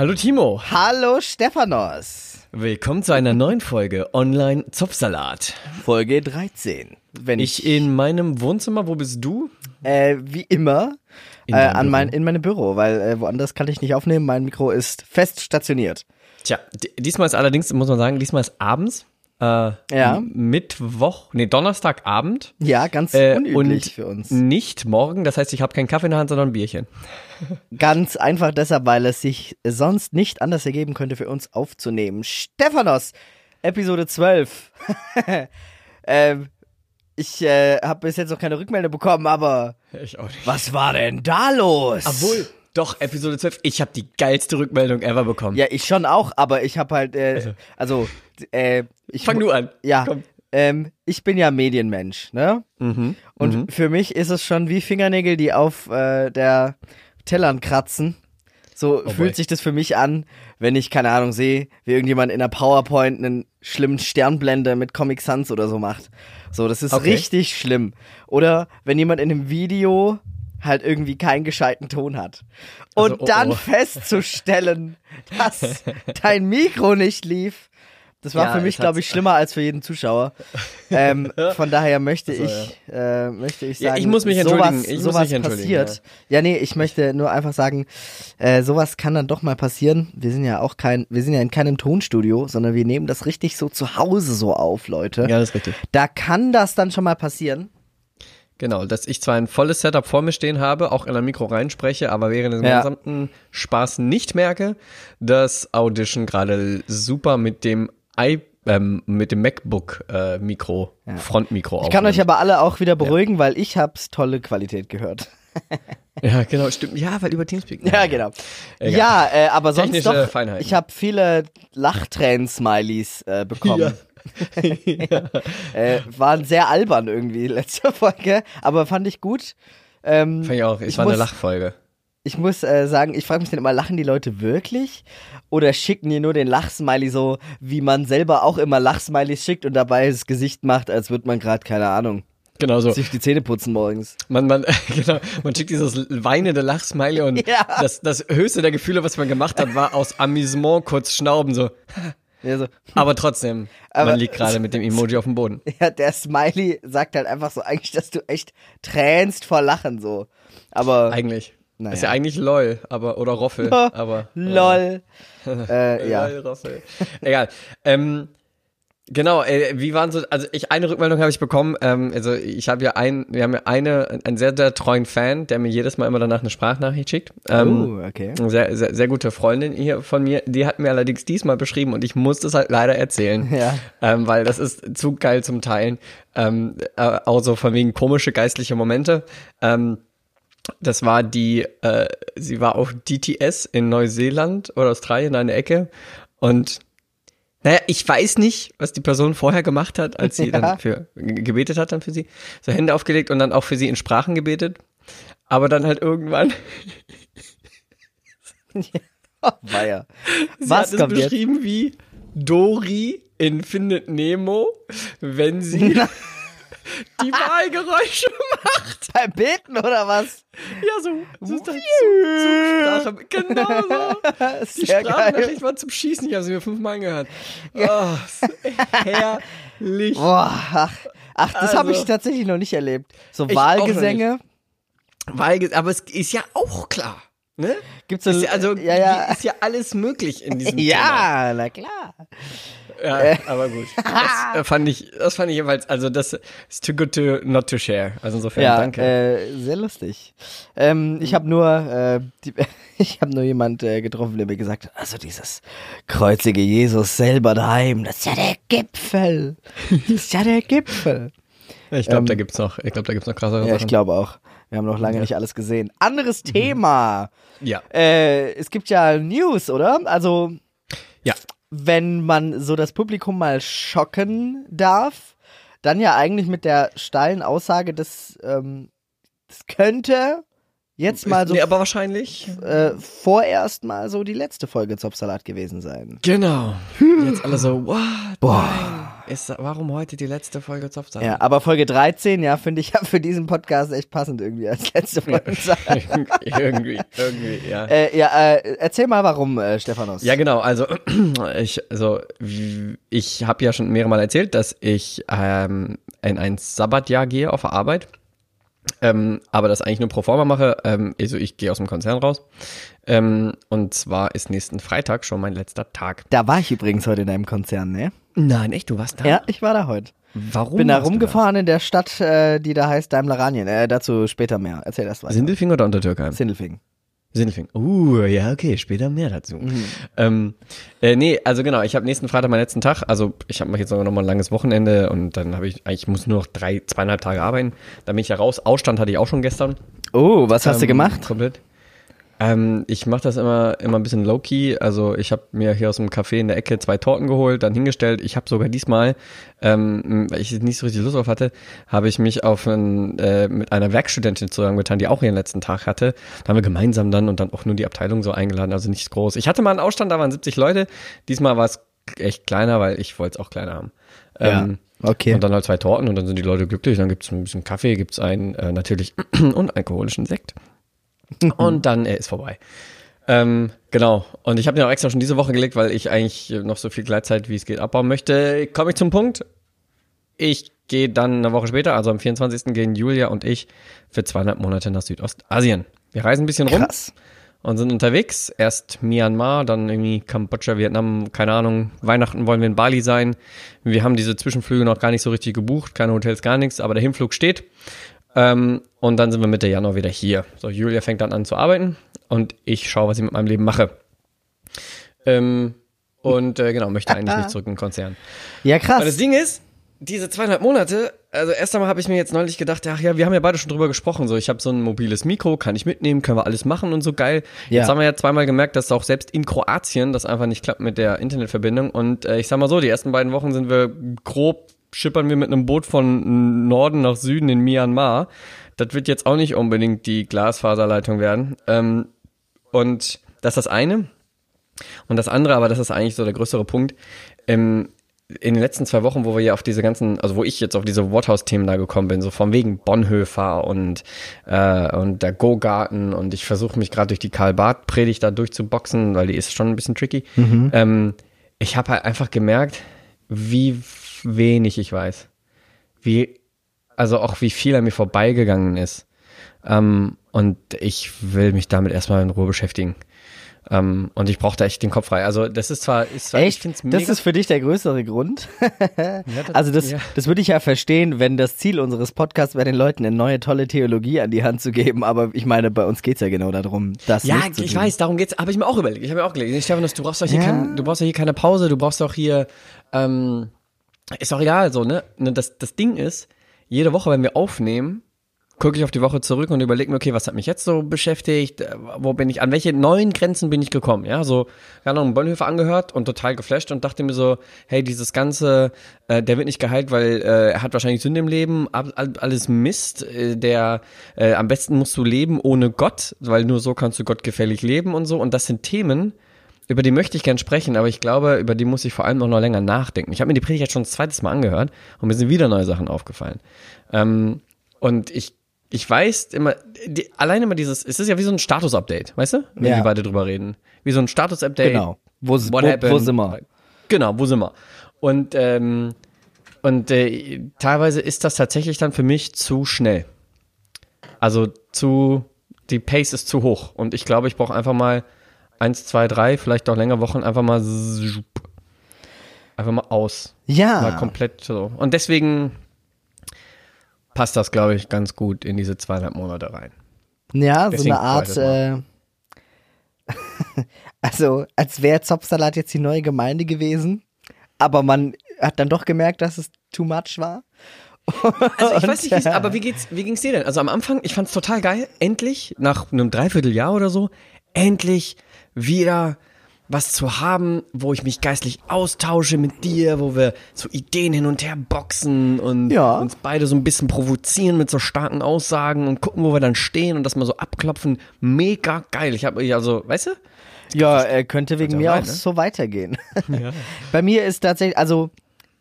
Hallo Timo. Hallo Stephanos. Willkommen zu einer neuen Folge Online Zopfsalat. Folge 13. Wenn Ich in meinem Wohnzimmer, wo bist du? äh, wie immer In äh, an Büro. mein, in meinem Büro, weil äh, woanders kann ich nicht aufnehmen. Mein Mikro ist fest stationiert. Tja, diesmal ist allerdings, muss man sagen, diesmal ist abends. Äh, Ja. Mittwoch, nee, Donnerstagabend. Ja, ganz Äh, unüblich und für uns. nicht morgen. Das heißt, ich habe keinen Kaffee in der Hand, sondern ein Bierchen. Ganz einfach deshalb, weil es sich sonst nicht anders ergeben könnte für uns aufzunehmen. Stephanos, Episode 12. ähm, ich äh, habe bis jetzt noch keine Rückmeldung bekommen, aber Ich auch nicht. was war denn da los? Obwohl, doch, Episode 12. Ich habe die geilste Rückmeldung ever bekommen. Ja, ich schon auch, aber ich habe halt, äh, also, äh, ich Fang du an. Ja, Komm. ähm, ich bin ja Medienmensch, ne? Mhm. Und mhm. für mich ist es schon wie Fingernägel, die auf äh, der Tellern kratzen. So Oh fühlt boy. sich das für mich an, wenn ich, keine Ahnung, sehe, wie irgendjemand in der PowerPoint einen schlimmen Sternblende mit Comic Sans oder so macht. So, das ist Okay. richtig schlimm. Oder wenn jemand in einem Video halt irgendwie keinen gescheiten Ton hat. Und Also, oh, dann oh. festzustellen, dass dein Mikro nicht lief. Das war Ja, für mich, glaube ich, schlimmer als für jeden Zuschauer. ähm, von daher möchte Also, ich, äh, möchte ich Ja, sagen, ich muss mich sowas, entschuldigen. Ich muss sowas mich passiert. Ja. nee, ich möchte nur einfach sagen, äh, sowas kann dann doch mal passieren. Wir sind ja auch kein, wir sind ja in keinem Tonstudio, sondern wir nehmen das richtig so zu Hause so auf, Leute. Ja, das ist richtig. Da kann das dann schon mal passieren. Genau, dass ich zwar ein volles Setup vor mir stehen habe, auch in ein Mikro reinspreche, aber während des Ja. gesamten Spaß nicht merke, dass Audition gerade super mit dem i ähm, mit dem MacBook äh, Mikro, Frontmikro Ich kann euch aber alle auch wieder beruhigen, weil ich hab's tolle Qualität gehört. Ja, genau, stimmt. Ja, weil über Teamspeak. Ja, genau. Egal. Ja, äh, aber sonst Technische doch, Feinheiten. ich habe viele Lachtränen-Smileys äh, bekommen. äh, waren sehr albern irgendwie letzte Folge, aber fand ich gut. Ähm, Fand ich auch. Es Ich war eine muss- Lachfolge. ich muss äh, sagen, ich frage mich dann immer, lachen die Leute wirklich? Oder schicken die nur den Lachsmiley so, wie man selber auch immer Lachsmileys schickt und dabei das Gesicht macht, als würde man gerade, keine Ahnung, Genau so. sich die Zähne putzen morgens. Man, man, genau, man schickt dieses weinende Lachsmiley und Ja. das, das höchste der Gefühle, was man gemacht hat, war aus Amüsement kurz schnauben, so. Ja, so, Aber trotzdem, Aber- man liegt gerade mit dem Emoji auf dem Boden. ja, der Smiley sagt halt einfach so eigentlich, dass du echt tränst vor Lachen so. Aber Eigentlich. Naja. Ist ja eigentlich LOL, aber, oder Roffel, aber. lol. äh, ja. LOL, Roffel. Egal. Ähm, genau, äh, wie waren so, also ich, eine Rückmeldung habe ich bekommen, ähm, also ich habe ja ein, wir haben ja eine, einen sehr, sehr treuen Fan, der mir jedes Mal immer danach eine Sprachnachricht schickt. Ähm, Oh, okay. Eine Sehr, sehr, sehr gute Freundin hier von mir, die hat mir allerdings diesmal beschrieben und ich muss das halt leider erzählen, Ja. ähm, weil das ist zu geil zum Teilen. Ähm, äh, auch so von wegen komische geistliche Momente. Ähm, das war die, äh, sie war auf DTS in Neuseeland oder Australien an der Ecke und naja, ich weiß nicht, was die Person vorher gemacht hat, als sie Ja. dann für ge- gebetet hat dann für sie. So Hände aufgelegt und dann auch für sie in Sprachen gebetet. Aber dann halt irgendwann War ja. Sie Was hat es kommt jetzt? beschrieben wie Dory in Findet Nemo, wenn sie die Wahlgeräusche macht. Beim Beten oder was? Ja, so. so ist halt Zug. Genau so. Die Sehr geil. Sprachnachricht war zum Schießen. Ich habe sie mir fünfmal angehört. Oh, herrlich. Boah, ach, ach das habe ich Also- tatsächlich noch nicht erlebt. So Wahlgesänge. Wahlge aber es ist ja auch klar. Ne? Gibt's so, Ist ja, also ja, ja. ist ja alles möglich in diesem Thema. Ja, na klar. Ja, aber gut. Das äh, fand ich, das fand ich jeweils, also das ist too good to not to share. Also insofern, Ja, danke. Äh, sehr lustig. Ähm, ich habe nur, äh, die, ich habe nur jemand äh, getroffen, der mir gesagt hat, also dieses kreuzige Jesus selber daheim, das ist ja der Gipfel. Das ist ja der Gipfel. ich glaube, ähm, da gibt's noch, ich glaube, da gibt's noch krassere Ja, ich Sachen. glaube auch. Wir haben noch lange nicht alles gesehen. Anderes Thema. Ja. Äh, es gibt ja News, oder? Also, Ja. wenn man so das Publikum mal schocken darf, dann ja eigentlich mit der steilen Aussage, dass ähm, das könnte jetzt mal so nee, aber wahrscheinlich. äh, vorerst mal so die letzte Folge Zopfsalat gewesen sein. Genau. Jetzt alle so, what? Boah. ist, warum heute die letzte Folge Zopfsalat? Ja, aber Folge 13, ja, finde ich ja für diesen Podcast echt passend irgendwie als letzte Folge. irgendwie, irgendwie, ja. Äh, ja, äh, erzähl mal warum, äh, Stephanos. Ja, genau. Also ich, also ich habe ja schon mehrere Mal erzählt, dass ich ähm, in ein Sabbatjahr gehe auf Arbeit. Ähm, aber das eigentlich nur pro forma mache. Ähm, also ich gehe aus dem Konzern raus. Ähm, und zwar ist nächsten Freitag schon mein letzter Tag. Da war ich übrigens heute in einem Konzern, ne? Nein, echt? Du warst da? Ja, ich war da heute. Warum? Bin da rumgefahren in der Stadt, äh, die da heißt Daimler-Ranien. Äh, dazu später mehr. Erzähl erst Da? weiter. Sindelfing oder Untertürkheim? Sindelfingen. Sindelfing. Uh, ja, okay, später mehr dazu. Ähm, äh, nee, also genau, ich habe nächsten Freitag meinen letzten Tag. Also ich habe jetzt sogar noch mal ein langes Wochenende und dann habe ich, ich muss nur noch drei, zweieinhalb Tage arbeiten. Dann bin ich ja raus. Ausstand hatte ich auch schon gestern. Oh, was hast du Ähm, gemacht? Komplett. Ähm, ich mache das immer, immer ein bisschen low-key. Also ich habe mir hier aus dem Café in der Ecke zwei Torten geholt, dann hingestellt. Ich habe sogar diesmal, ähm, weil ich nicht so richtig Lust drauf hatte, habe ich mich auf ein, äh, mit einer Werkstudentin zusammengetan, die auch ihren letzten Tag hatte. Da haben wir gemeinsam dann und dann auch nur die Abteilung so eingeladen, also nicht groß. Ich hatte mal einen Ausstand, da waren 70 Leute. Diesmal war es echt kleiner, weil ich wollte es auch kleiner haben. Ja, Ähm, okay. Und dann halt zwei Torten und dann sind die Leute glücklich. Dann gibt's ein bisschen Kaffee, gibt's einen äh, natürlich unalkoholischen Sekt. und dann äh, ist vorbei. Ähm, genau. Und ich habe den auch extra schon diese Woche gelegt, weil ich eigentlich noch so viel Gleitzeit, wie es geht, abbauen möchte. Komme ich zum Punkt. Ich gehe dann eine Woche später, also am 24. gehen Julia und ich für zweieinhalb Monate nach Südostasien. Wir reisen ein bisschen rum Krass. und sind unterwegs. Erst Myanmar, dann irgendwie Kambodscha, Vietnam, keine Ahnung. Weihnachten wollen wir in Bali sein. Wir haben diese Zwischenflüge noch gar nicht so richtig gebucht, keine Hotels, gar nichts, aber der Hinflug steht. Ähm, und dann sind wir Mitte Januar wieder hier. So, Julia fängt dann an zu arbeiten und ich schaue, was ich mit meinem Leben mache. Ähm, und äh, genau, möchte eigentlich nicht zurück in den Konzern. Ja, Und das krass. Ding ist, diese zweieinhalb Monate, also erst einmal habe ich mir jetzt neulich gedacht, ach ja, wir haben ja beide schon drüber gesprochen, so ich habe so ein mobiles Mikro, kann ich mitnehmen, können wir alles machen und so geil. Ja. Jetzt haben wir ja zweimal gemerkt, dass auch selbst in Kroatien das einfach nicht klappt mit der Internetverbindung und äh, ich sag mal so, die ersten beiden Wochen sind wir grob, schippern wir mit einem Boot von Norden nach Süden in Myanmar. Das wird jetzt auch nicht unbedingt die Glasfaserleitung werden. Ähm, und das ist das eine. Und das andere, aber das ist eigentlich so der größere Punkt, ähm, in den letzten zwei Wochen, wo wir ja auf diese ganzen, also wo ich jetzt auf diese Worthaus-Themen da gekommen bin, so von wegen Bonhoeffer und, äh, und der Go-Garten und ich versuche mich gerade durch die Karl-Barth-Predigt da durchzuboxen, weil die ist schon ein bisschen tricky. Ähm, ich habe halt einfach gemerkt, wie wenig ich weiß. Wie, also auch wie viel an mir vorbeigegangen ist. Ähm, und ich will mich damit erstmal in Ruhe beschäftigen. Ähm, und ich brauche da echt den Kopf frei. Also das ist zwar, ist zwar Echt? Das ist für dich der größere Grund? Ja, das- Also das, ja. das würde ich ja verstehen, wenn das Ziel unseres Podcasts wäre, den Leuten eine neue tolle Theologie an die Hand zu geben. Aber ich meine, bei uns geht's ja genau darum, das Ja, nicht zu ich tun. weiß, darum geht's. Habe ich mir auch überlegt. Ich habe mir auch gelegt. Stefanus, du brauchst doch hier Ja. kein, du brauchst doch hier keine Pause. Du brauchst doch hier, ähm, ist doch egal, so ne. Ne, Das, das Ding ist, jede Woche, wenn wir aufnehmen, gucke ich auf die Woche zurück und überlege mir, okay, was hat mich jetzt so beschäftigt? Äh, Wo bin ich, an welche neuen Grenzen bin ich gekommen? Ja, so, keine Ahnung, Bonhoeffer angehört und total geflasht und dachte mir so, hey, dieses ganze, äh, der wird nicht geheilt, weil äh, er hat wahrscheinlich Sünde im Leben, ab, all- alles Mist, äh, der, äh, am besten musst du leben ohne Gott, weil nur so kannst du gottgefällig leben und so und das sind Themen, über die möchte ich gern sprechen, aber ich glaube, über die muss ich vor allem auch noch länger nachdenken. Ich habe mir die Predigt jetzt schon das zweites Mal angehört und mir sind wieder neue Sachen aufgefallen. Ähm, und ich, ich weiß immer, die, allein immer dieses, es ist ja wie so ein Status-Update, weißt du? Wenn Ja. wir beide drüber reden. Wie so ein Status-Update. Genau. Wo, wo, What wo happened? sind wir? Genau, wo sind wir? Und, ähm, und äh, teilweise ist das tatsächlich dann für mich zu schnell. Also zu, die Pace ist zu hoch. Und ich glaube, ich brauche einfach mal eins, zwei, drei, vielleicht auch länger Wochen, einfach mal einfach mal aus. Mal Ja. komplett so. Und deswegen passt das, glaube ich, ganz gut in diese zweieinhalb Monate rein. Ja, so Deswegen eine Art, äh, also als wäre Zopfsalat jetzt die neue Gemeinde gewesen, aber man hat dann doch gemerkt, dass es too much war. Also ich weiß nicht, äh, aber wie geht's, wie ging's dir denn? Also am Anfang, ich fand's total geil, endlich, nach einem Dreivierteljahr oder so, endlich wieder was zu haben, wo ich mich geistlich austausche mit dir, wo wir so Ideen hin und her boxen und Ja. uns beide so ein bisschen provozieren mit so starken Aussagen und gucken, wo wir dann stehen und das mal so abklopfen. Mega geil. Ich habe also, weißt du? Ja, äh, könnte wegen ja mir sein, auch ne? so weitergehen. Bei mir ist tatsächlich, also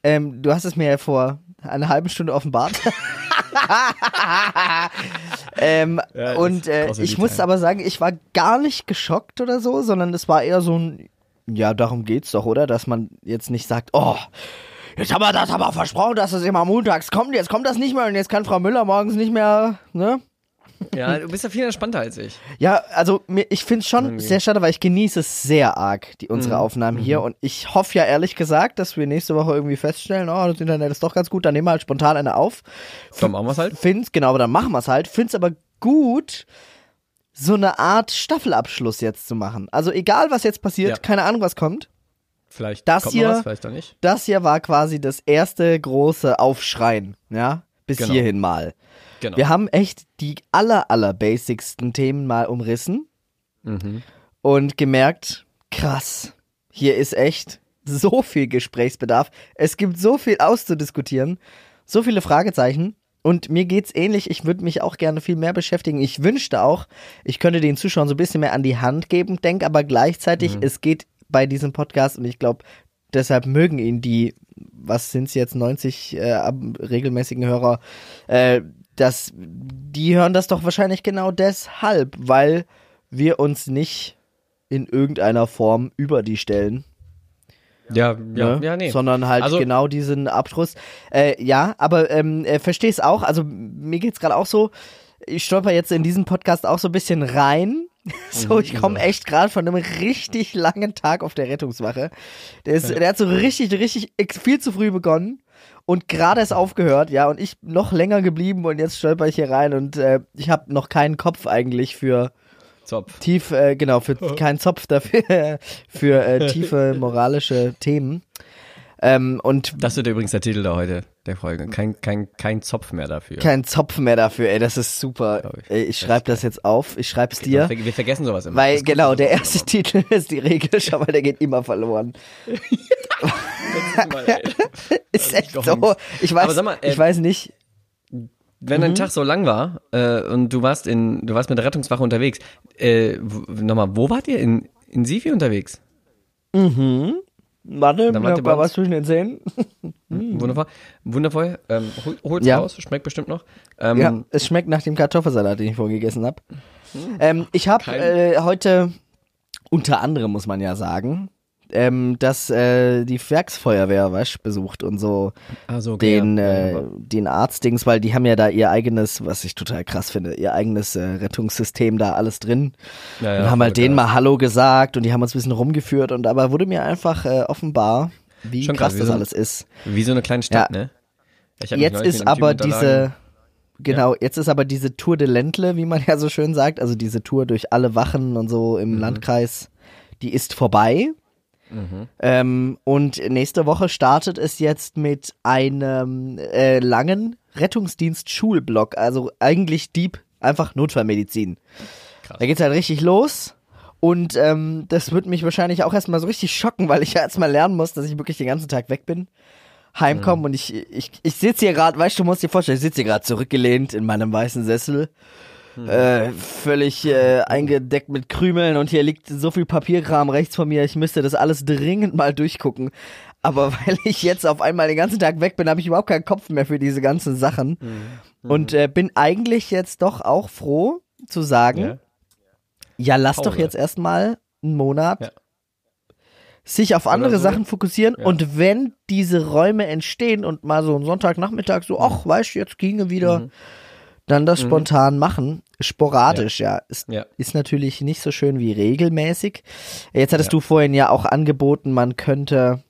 ähm, du hast es mir ja vor einer halben Stunde offenbart. ähm, Ja, das und äh, ich muss aber sagen, ich war gar nicht geschockt oder so, sondern es war eher so ein, ja, darum geht's doch, oder? Dass man jetzt nicht sagt, oh, jetzt haben wir das aber versprochen, dass es immer montags kommt, jetzt kommt das nicht mehr und jetzt kann Frau Müller morgens nicht mehr, ne? Ja, du bist ja viel entspannter als ich. Ja, also mir, ich finde es schon Irgendwie. sehr schade, weil ich genieße es sehr arg, die, unsere Mhm. Aufnahmen hier. Und ich hoffe ja ehrlich gesagt, dass wir nächste Woche irgendwie feststellen, oh, das Internet ist doch ganz gut, dann nehmen wir halt spontan eine auf. Dann machen wir's halt. Find's, genau, aber dann machen wir es halt. Find's aber gut, so eine Art Staffelabschluss jetzt zu machen. Also egal, was jetzt passiert, Ja. keine Ahnung, was kommt. Vielleicht Das kommt hier- was, vielleicht auch nicht. Das hier war quasi das erste große Aufschreien, ja, bis Genau. hierhin mal. Genau. Wir haben echt die aller, aller basicsten Themen mal umrissen. Mhm. und gemerkt, krass, hier ist echt so viel Gesprächsbedarf. Es gibt so viel auszudiskutieren, so viele Fragezeichen. Und mir geht's ähnlich. Ich würde mich auch gerne viel mehr beschäftigen. Ich wünschte auch, ich könnte den Zuschauern so ein bisschen mehr an die Hand geben, denk aber gleichzeitig, es geht bei diesem Podcast und ich glaube, deshalb mögen ihn die, was sind's jetzt, 90 äh, regelmäßigen Hörer, äh, dass die hören das doch wahrscheinlich genau deshalb, weil wir uns nicht in irgendeiner Form über die stellen, Ja, ja, ne? ja, nee. sondern halt Also- genau diesen Abschluss. Äh, ja, aber ähm, äh, verstehe es auch. Also mir geht's gerade auch so. Ich stolper jetzt in diesen Podcast auch so ein bisschen rein. So, ich komme echt gerade von einem richtig langen Tag auf der Rettungswache. Der, ist, der hat so richtig, richtig viel zu früh begonnen und gerade ist aufgehört, ja, und ich noch länger geblieben und jetzt stolper ich hier rein und äh, ich habe noch keinen Kopf eigentlich für Zopf. tief, äh, genau, für keinen Zopf dafür, für äh, tiefe moralische Themen. Ähm, und Das wird übrigens der Titel der heute, der Folge. Kein, kein, kein Zopf mehr dafür. kein Zopf mehr dafür, ey, das ist super. Ich. Ey, ich schreibe das jetzt auf, ich schreib's dir. Wir, vergessen sowas immer. Weil genau, der erste Titel ist die Regel, schau mal, der geht immer verloren. Ey. Ist echt so. Angst. Ich weiß, Aber sag mal, äh, ich weiß nicht. Wenn Mhm. dein Tag so lang war äh, und du warst in, du warst mit der Rettungswache unterwegs, äh, nochmal, wo wart ihr in, in Sifi unterwegs? Warte, Dann war bei was zwischen den Zähnen. Wundervoll, wundervoll. Ähm, hol, hol's Ja. raus, schmeckt bestimmt noch. Ähm, Ja, es schmeckt nach dem Kartoffelsalat, den ich vorhin gegessen habe. Ähm, ich habe äh, heute, unter anderem muss man ja sagen, ähm, dass äh, die Werksfeuerwehr weißt, besucht und so Also okay, den, ja. äh, den Arztdings, weil die haben ja da ihr eigenes, was ich total krass finde, ihr eigenes äh, Rettungssystem da alles drin. ja, ja, und haben halt denen geil. mal Hallo gesagt und die haben uns ein bisschen rumgeführt und aber wurde mir einfach äh, offenbar, wie Schon krass krass, wie das so alles ist. Wie so eine kleine Stadt, ne? Jetzt ist aber diese, genau, jetzt ist aber diese Tour de Ländle, wie man ja so schön sagt, also diese Tour durch alle Wachen und so im Mhm. Landkreis, die ist vorbei. Ähm, und nächste Woche startet es jetzt mit einem äh, langen Rettungsdienst-Schulblock, also eigentlich Deep, einfach Notfallmedizin. Krass. Da geht's halt richtig los. Und ähm, das wird mich wahrscheinlich auch erstmal so richtig schocken, weil ich ja erstmal lernen muss, dass ich wirklich den ganzen Tag weg bin. Heimkommen und ich, ich, ich sitze hier gerade, weißt du, du musst dir vorstellen, ich sitze hier gerade zurückgelehnt in meinem weißen Sessel. Äh, völlig äh, eingedeckt mit Krümeln und hier liegt so viel Papierkram rechts von mir, ich müsste das alles dringend mal durchgucken. Aber weil ich jetzt auf einmal den ganzen Tag weg bin, habe ich überhaupt keinen Kopf mehr für diese ganzen Sachen. Und äh, bin eigentlich jetzt doch auch froh zu sagen, Ja. ja, lass Pause. doch jetzt erstmal einen Monat Ja. sich auf andere so. Sachen fokussieren Ja. und wenn diese Räume entstehen und mal so einen Sonntagnachmittag so, ach, weißt du, jetzt ginge wieder, Mhm. Dann das spontan machen. Sporadisch, ja. Ist, Ja. ist natürlich nicht so schön wie regelmäßig. Jetzt hattest Ja. du vorhin ja auch angeboten, man könnte,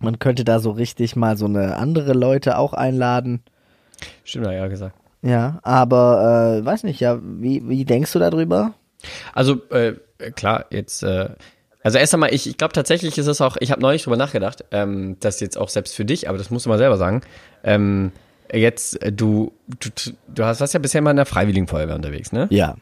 man könnte da so richtig mal so eine andere Leute auch einladen. Stimmt, ja, gesagt. Ja, aber äh, weiß nicht, ja, wie, wie denkst du darüber? Also, äh, klar, jetzt, äh, also erst einmal, ich, ich glaube tatsächlich ist es auch, ich habe neulich drüber nachgedacht, ähm, dass jetzt auch selbst für dich, aber das musst du mal selber sagen, ähm, jetzt, äh, du, du, du hast, warst ja bisher mal in der Freiwilligen Feuerwehr unterwegs, ne? Ja.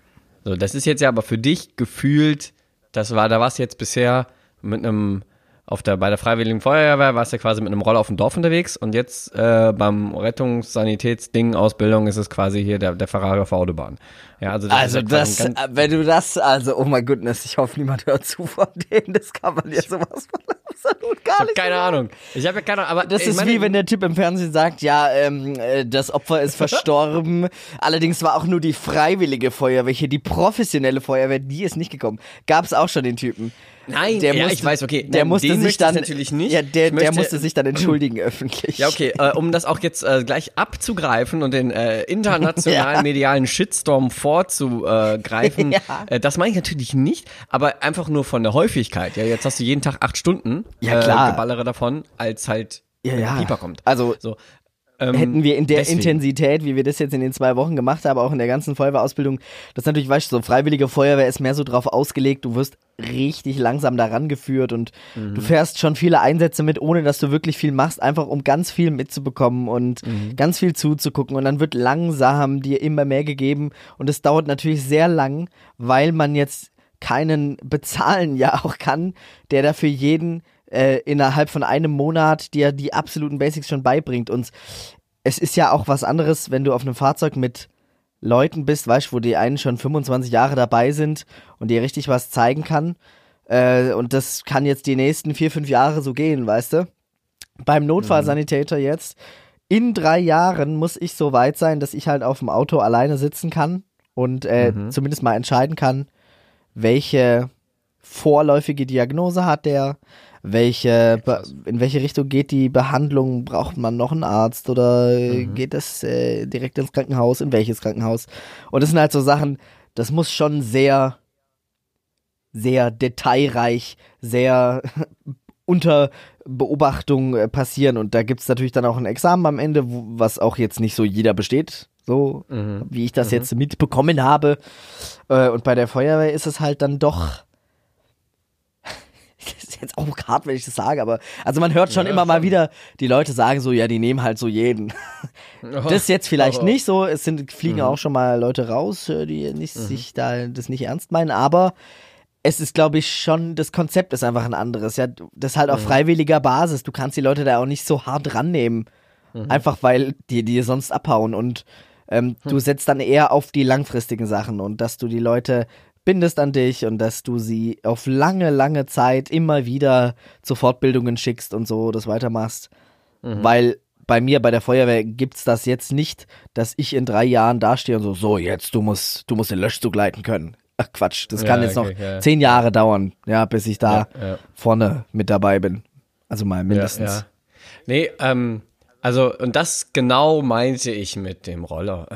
So, das ist jetzt ja aber für dich gefühlt, das war, da warst du jetzt bisher mit einem, auf der, bei der Freiwilligen Feuerwehr warst du quasi mit einem Roller auf dem Dorf unterwegs und jetzt äh, beim Rettungssanitätsding Ausbildung ist es quasi hier der, der Ferrari auf der Autobahn. Ja, also das Also ja das, wenn du das, also oh mein Goodness, ich hoffe, niemand hört zu von denen, das kann man ja sowas von absolut gar nicht. keine Ahnung. Ich habe ja keine Ahnung. Aber Das ist wie wenn der Typ im Fernsehen sagt, ja, ähm, äh, das Opfer ist verstorben. Allerdings war auch nur die freiwillige Feuerwehr hier, die professionelle Feuerwehr, die ist nicht gekommen. Gab's auch schon den Typen. Nein, Der ja, musste, ich weiß, okay. Der musste sich dann natürlich nicht. Ja, der, möchte, der musste sich dann entschuldigen öffentlich. Ja, okay, äh, um das auch jetzt äh, gleich abzugreifen und den äh, internationalen Ja. medialen Shitstorm vorzugreifen, Ja. äh, das meine ich natürlich nicht, aber einfach nur von der Häufigkeit. Ja, jetzt hast du jeden Tag acht Stunden Ja, klar. Äh, Geballere davon, als halt Ja, ja. Pieper kommt. Also So. Ähm, hätten wir in der deswegen. Intensität, wie wir das jetzt in den zwei Wochen gemacht haben, auch in der ganzen Feuerwehrausbildung, das natürlich, weißt du, so freiwillige Feuerwehr ist mehr so drauf ausgelegt, du wirst richtig langsam daran geführt und Mhm. du fährst schon viele Einsätze mit, ohne dass du wirklich viel machst, einfach um ganz viel mitzubekommen und Mhm. ganz viel zuzugucken und dann wird langsam dir immer mehr gegeben und es dauert natürlich sehr lang, weil man jetzt keinen bezahlen ja auch kann, der dafür jeden äh, innerhalb von einem Monat dir die absoluten Basics schon beibringt. Und es ist ja auch was anderes, wenn du auf einem Fahrzeug mit Leuten bist, weißt du, wo die einen schon 25 Jahre dabei sind und dir richtig was zeigen kann. Äh, und das kann jetzt die nächsten vier, fünf Jahre so gehen, weißt du? Beim Notfallsanitäter jetzt, in drei Jahren muss ich so weit sein, dass ich halt auf dem Auto alleine sitzen kann und äh, zumindest mal entscheiden kann, welche vorläufige Diagnose hat der, welche, in welche Richtung geht die Behandlung, braucht man noch einen Arzt oder äh, geht das äh, direkt ins Krankenhaus, in welches Krankenhaus? Und das sind halt so Sachen, das muss schon sehr, sehr detailreich, sehr unter Beobachtung äh, passieren und da gibt's natürlich dann auch ein Examen am Ende, wo, was auch jetzt nicht so jeder besteht, so Mhm. wie ich das jetzt mitbekommen habe. Äh, und bei der Feuerwehr ist es halt dann doch. Jetzt auch hart, wenn ich das sage, aber also man hört schon Ja, immer mal schon. wieder, die Leute sagen so, ja, die nehmen halt so jeden. Das jetzt vielleicht Oh. nicht so, es sind, fliegen Mhm. auch schon mal Leute raus, äh, die nicht, sich da das nicht ernst meinen, aber es ist, glaube ich, schon, das Konzept ist einfach ein anderes. Ja, das ist halt auf Mhm. freiwilliger Basis. Du kannst die Leute da auch nicht so hart rannehmen. Mhm. Einfach weil die dir sonst abhauen und ähm, Hm. du setzt dann eher auf die langfristigen Sachen und dass du die Leute bindest an dich und dass du sie auf lange, lange Zeit immer wieder zu Fortbildungen schickst und so das weitermachst. Mhm. Weil bei mir bei der Feuerwehr gibt's das jetzt nicht, dass ich in drei Jahren dastehe und so, so jetzt, du musst, du musst den Löschzug leiten können. Ach Quatsch, das Ja, kann jetzt okay, noch ja. zehn Jahre dauern, ja, bis ich da Ja, vorne mit dabei bin. Also mal mindestens. Nee, ähm, also, und das genau meinte ich mit dem Roller.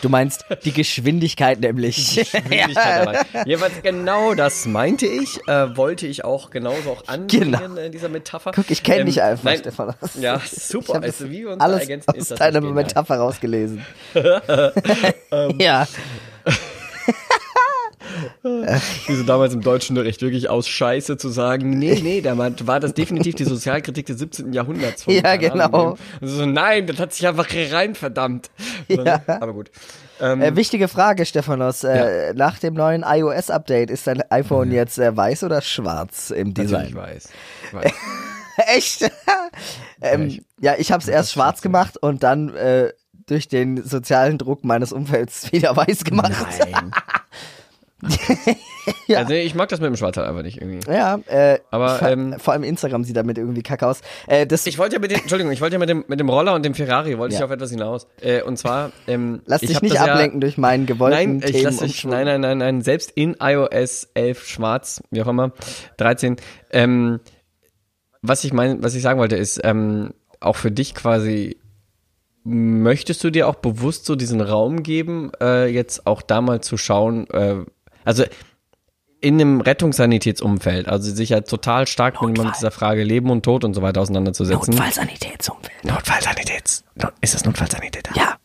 Du meinst die Geschwindigkeit nämlich. Geschwindigkeit dabei. Jeweils genau das meinte ich, äh, wollte ich auch genauso auch anbringen Genau. in dieser Metapher. Guck, ich kenne Ähm, dich einfach, nein, Stefan. Ja, super. Also, wie wir uns alles ergänzen, aus ist das deiner genial. Metapher rausgelesen. Ähm. ja, Wie so damals im Deutschunterricht wirklich aus Scheiße zu sagen, nee, nee, da war das definitiv die Sozialkritik des 17. Jahrhunderts. von Ja, genau. Und so, nein, das hat sich einfach rein, verdammt. Ja. Aber gut. Ähm, äh, wichtige Frage, Stefanos. Äh, Nach dem neuen iOS-Update ist dein iPhone jetzt äh, weiß oder schwarz im natürlich Design? weiß. weiß. Echt? ähm, ich- ja, ich habe es erst schwarz gemacht und dann äh, durch den sozialen Druck meines Umfelds wieder weiß gemacht. Nein. Ja. Also ich mag das mit dem Schwarzteil einfach nicht irgendwie. Ja, äh, Aber, vor, ähm, vor allem Instagram sieht damit irgendwie kacke aus. Äh, das, Ich wollte ja mit dem, Entschuldigung, ich wollte ja mit dem, mit dem Roller und dem Ferrari, wollte Ja. ich auf etwas hinaus. Äh, und zwar, ähm, lass ich dich nicht ablenken durch meinen Ja, gewollten nein, ich lasse dich, nein, nein, nein, nein, selbst in iOS 11 schwarz, wie auch immer, 13, ähm, was ich mein, was ich sagen wollte, ist, ähm, auch für dich quasi, möchtest du dir auch bewusst so diesen Raum geben, äh, jetzt auch da mal zu schauen, äh, also in einem Rettungssanitätsumfeld, also sich ja total stark mit, mit dieser Frage Leben und Tod und so weiter auseinanderzusetzen. Notfallsanitätsumfeld. Notfallsanitäts. No, ist das Notfallsanitäter? Ja.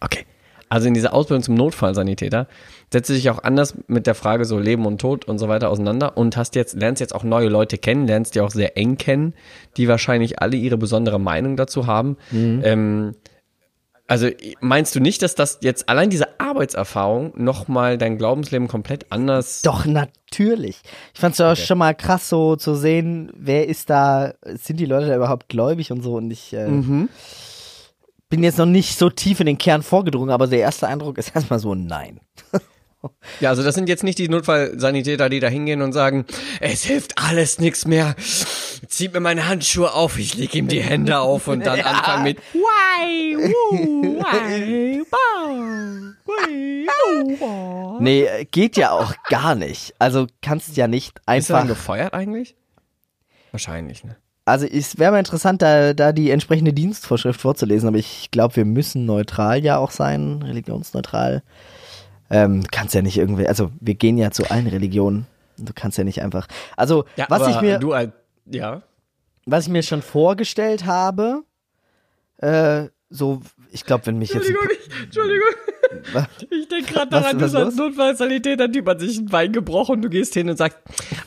Okay. Also in dieser Ausbildung zum Notfallsanitäter setzt du dich auch anders mit der Frage so Leben und Tod und so weiter auseinander und hast jetzt, lernst jetzt auch neue Leute kennen, lernst die auch sehr eng kennen, die wahrscheinlich alle ihre besondere Meinung dazu haben. Ähm, also meinst du nicht, dass das jetzt allein diese Arbeitserfahrung nochmal dein Glaubensleben komplett anders Doch, natürlich. Ich fand's ja schon mal krass so zu sehen, wer ist da, sind die Leute da überhaupt gläubig und so und ich äh, Mhm. bin jetzt noch nicht so tief in den Kern vorgedrungen, aber der erste Eindruck ist erstmal so nein. Ja, also das sind jetzt nicht die Notfallsanitäter, die da hingehen und sagen, es hilft alles nichts mehr. zieht mir meine Handschuhe auf, ich leg ihm die Hände auf und dann ja. anfangen mit Why, woo, why, bow, Nee, geht ja auch gar nicht. Also kannst ja nicht einfach. Ist er dann gefeuert eigentlich? Wahrscheinlich, ne? Also es wäre mal interessant, da, da die entsprechende Dienstvorschrift vorzulesen, aber ich glaube, wir müssen neutral ja auch sein, religionsneutral. Ähm, kannst ja nicht irgendwie, also wir gehen ja zu allen Religionen. Du kannst ja nicht einfach. Also, ja, was ich mir. Du, ja. Was ich mir schon vorgestellt habe, äh, so, ich glaube, wenn mich Entschuldigung, jetzt. Ich, Entschuldigung. Ich denke gerade daran, dass als Notfallsanitäter-Typ hat sich ein Bein gebrochen und du gehst hin und sagst,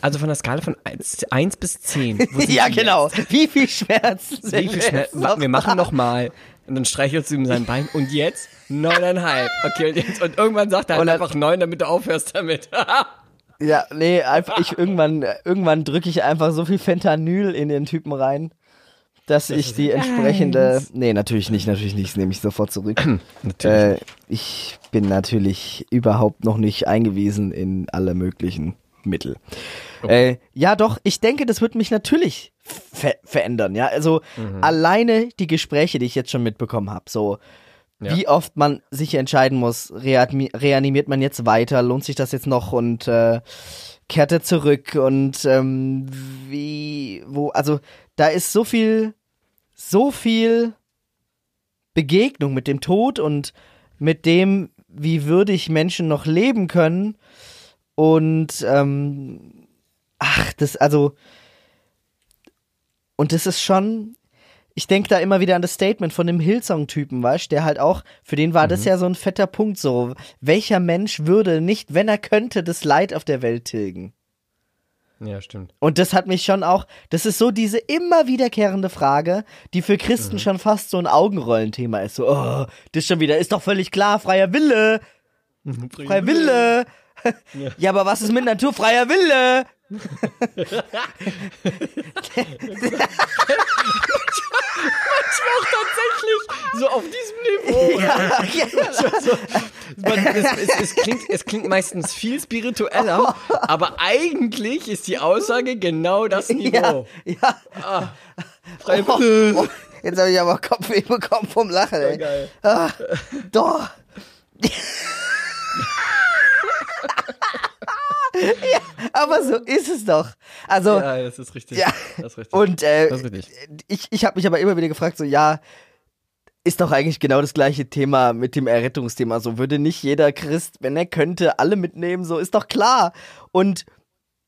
also von der Skala von 1, 1 bis 10. ja, genau. Jetzt? Wie viel Schmerzen sind Wie viel Schmerzen? Wir machen noch mal. Und dann streichelst du ihm sein Bein. Und jetzt neuneinhalb. Okay, und, jetzt, und irgendwann sagt er halt einfach neun, damit du aufhörst damit. ja, nee, einfach ich irgendwann, irgendwann drücke ich einfach so viel Fentanyl in den Typen rein dass das ich die entsprechende. Nee, natürlich nicht, natürlich nicht, das nehme ich sofort zurück. natürlich. Äh, ich bin natürlich überhaupt noch nicht eingewiesen in alle möglichen Mittel. Äh, ja, doch, ich denke, das wird mich natürlich ver verändern, ja. Also mhm. alleine die Gespräche, die ich jetzt schon mitbekommen habe, so ja. wie oft man sich entscheiden muss, reanimiert man jetzt weiter, lohnt sich das jetzt noch und äh, kehrt er zurück und ähm, wie, wo, also da ist so viel so viel Begegnung mit dem Tod und mit dem, wie würdig Menschen noch leben können. Und ähm, ach, das, also, und das ist schon, ich denke da immer wieder an das Statement von dem Hillsong-Typen, weißt der halt auch, für den war mhm. das ja so ein fetter Punkt, so, welcher Mensch würde nicht, wenn er könnte, das Leid auf der Welt tilgen? Ja, stimmt. Und das hat mich schon auch, das ist so diese immer wiederkehrende Frage, die für Christen mhm. schon fast so ein Augenrollenthema ist. So, oh, das schon wieder, ist doch völlig klar, freier Wille. freier Wille. Ja. ja, aber was ist mit naturfreier Wille? manchmal auch tatsächlich so auf diesem Niveau. Ja, genau. so, man, es, es, es, klingt, es klingt meistens viel spiritueller, aber eigentlich ist die Aussage genau das Niveau. Ja. ja. Ah, oh, oh, jetzt habe ich aber Kopfweh bekommen vom Lachen. Ey. Ja, geil. Ah, doch. ja, aber so ist es doch. Also, ja, das ist richtig. Ja. Das ist richtig. Und äh, ist richtig. ich, ich habe mich aber immer wieder gefragt, so, ja, ist doch eigentlich genau das gleiche Thema mit dem Errettungsthema. So würde nicht jeder Christ, wenn er könnte, alle mitnehmen, so ist doch klar. Und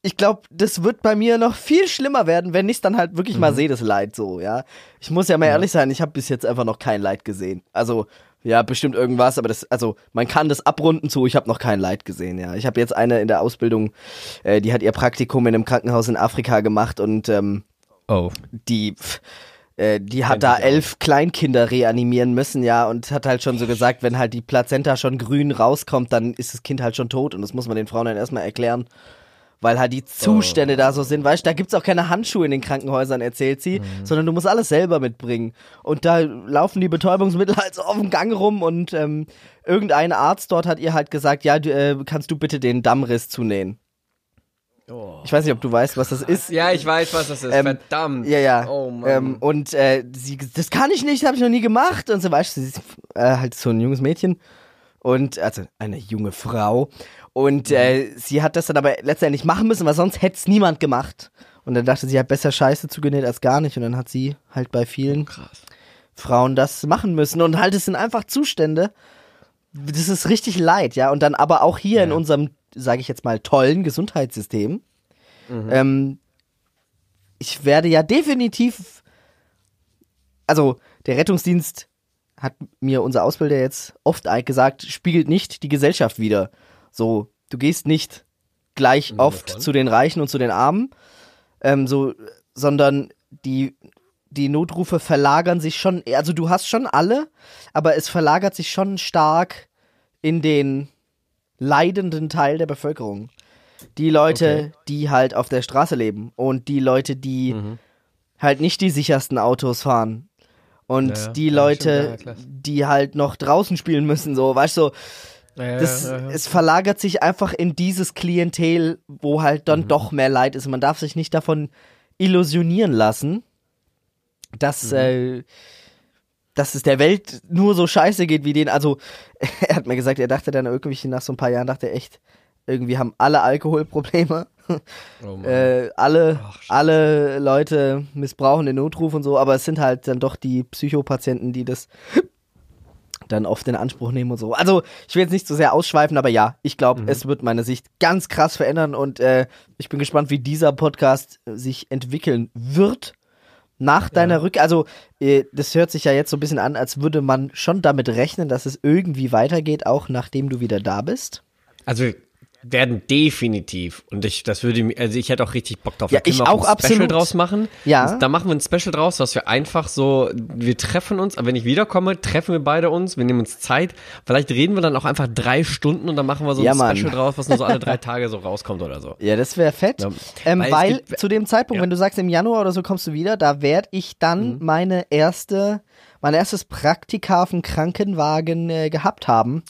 ich glaube, das wird bei mir noch viel schlimmer werden, wenn ich dann halt wirklich mhm. mal sehe, das Leid so, ja. Ich muss ja mal ja. ehrlich sein, ich habe bis jetzt einfach noch kein Leid gesehen. Also ja, bestimmt irgendwas, aber das, also man kann das abrunden zu, ich habe noch kein Leid gesehen, ja. Ich habe jetzt eine in der Ausbildung, äh, die hat ihr Praktikum in einem Krankenhaus in Afrika gemacht und ähm, oh. die, äh, die hat da elf. Kleinkinder reanimieren müssen, ja, und hat halt schon so gesagt, wenn halt die Plazenta schon grün rauskommt, dann ist das Kind halt schon tot und das muss man den Frauen dann erstmal erklären weil halt die Zustände oh. da so sind. Weißt du, da gibt's auch keine Handschuhe in den Krankenhäusern, erzählt sie, mhm. sondern du musst alles selber mitbringen. Und da laufen die Betäubungsmittel halt so auf dem Gang rum und ähm, irgendein Arzt dort hat ihr halt gesagt, ja, du, äh, kannst du bitte den Dammriss zunähen. Oh. Ich weiß nicht, ob du weißt, was das ist. Ja, ich weiß, was das ist. Ähm, Verdammt. Ja, ja. Oh, Mann. Ähm, und äh, sie, das kann ich nicht, habe ich noch nie gemacht. Und so, weißt du, sie ist äh, halt so ein junges Mädchen. Und, also eine junge Frau. Und mhm. äh, sie hat das dann aber letztendlich machen müssen, weil sonst hätte es niemand gemacht. Und dann dachte sie, hat besser Scheiße zugenäht als gar nicht. Und dann hat sie halt bei vielen oh, Frauen das machen müssen. Und halt, es sind einfach Zustände. Das ist richtig leid, ja. Und dann aber auch hier ja. in unserem, sage ich jetzt mal, tollen Gesundheitssystem. Mhm. Ähm, ich werde ja definitiv, also der Rettungsdienst hat mir unser Ausbilder jetzt oft gesagt, spiegelt nicht die Gesellschaft wider. So, du gehst nicht gleich oft zu den Reichen und zu den Armen, ähm, so, sondern die, die Notrufe verlagern sich schon, also du hast schon alle, aber es verlagert sich schon stark in den leidenden Teil der Bevölkerung. Die Leute, okay. die halt auf der Straße leben und die Leute, die mhm. halt nicht die sichersten Autos fahren und ja, die Leute, ja, die halt noch draußen spielen müssen, so, weißt du, so, das, Es verlagert sich einfach in dieses Klientel, wo halt dann mhm. doch mehr Leid ist. Man darf sich nicht davon illusionieren lassen, dass, äh, dass es der Welt nur so scheiße geht wie denen. Also, er hat mir gesagt, er dachte dann irgendwie nach so ein paar Jahren, dachte er echt, irgendwie haben alle Alkoholprobleme. Oh. Äh, alle, Ach, alle Leute missbrauchen den Notruf und so, aber es sind halt dann doch die Psychopatienten, die das dann oft in Anspruch nehmen und so. Also, ich will jetzt nicht so sehr ausschweifen, aber ja, ich glaube, es wird meine Sicht ganz krass verändern und äh, ich bin gespannt, wie dieser Podcast äh, sich entwickeln wird. Nach deiner Rück, also äh, das hört sich ja jetzt so ein bisschen an, als würde man schon damit rechnen, dass es irgendwie weitergeht, auch nachdem du wieder da bist. Also werden definitiv und ich das würde mir also ich hätte auch richtig Bock drauf. Ja, Da können ich wir auch ein Special absolut. draus machen. Ja. Da machen wir ein Special draus, dass wir einfach so wir treffen uns, aber wenn ich wiederkomme, treffen wir beide uns, wir nehmen uns Zeit. Vielleicht reden wir dann auch einfach drei Stunden und dann machen wir so Ja, ein Mann. Special draus, was nur so alle drei Tage so rauskommt oder so. Ja, das wäre fett. Ja. Ähm, Weil weil gibt- zu dem Zeitpunkt, Ja. wenn du sagst, im Januar oder so kommst du wieder, da werde ich dann Mhm. meine erste, mein erstes Praktika auf dem Krankenwagen äh, gehabt haben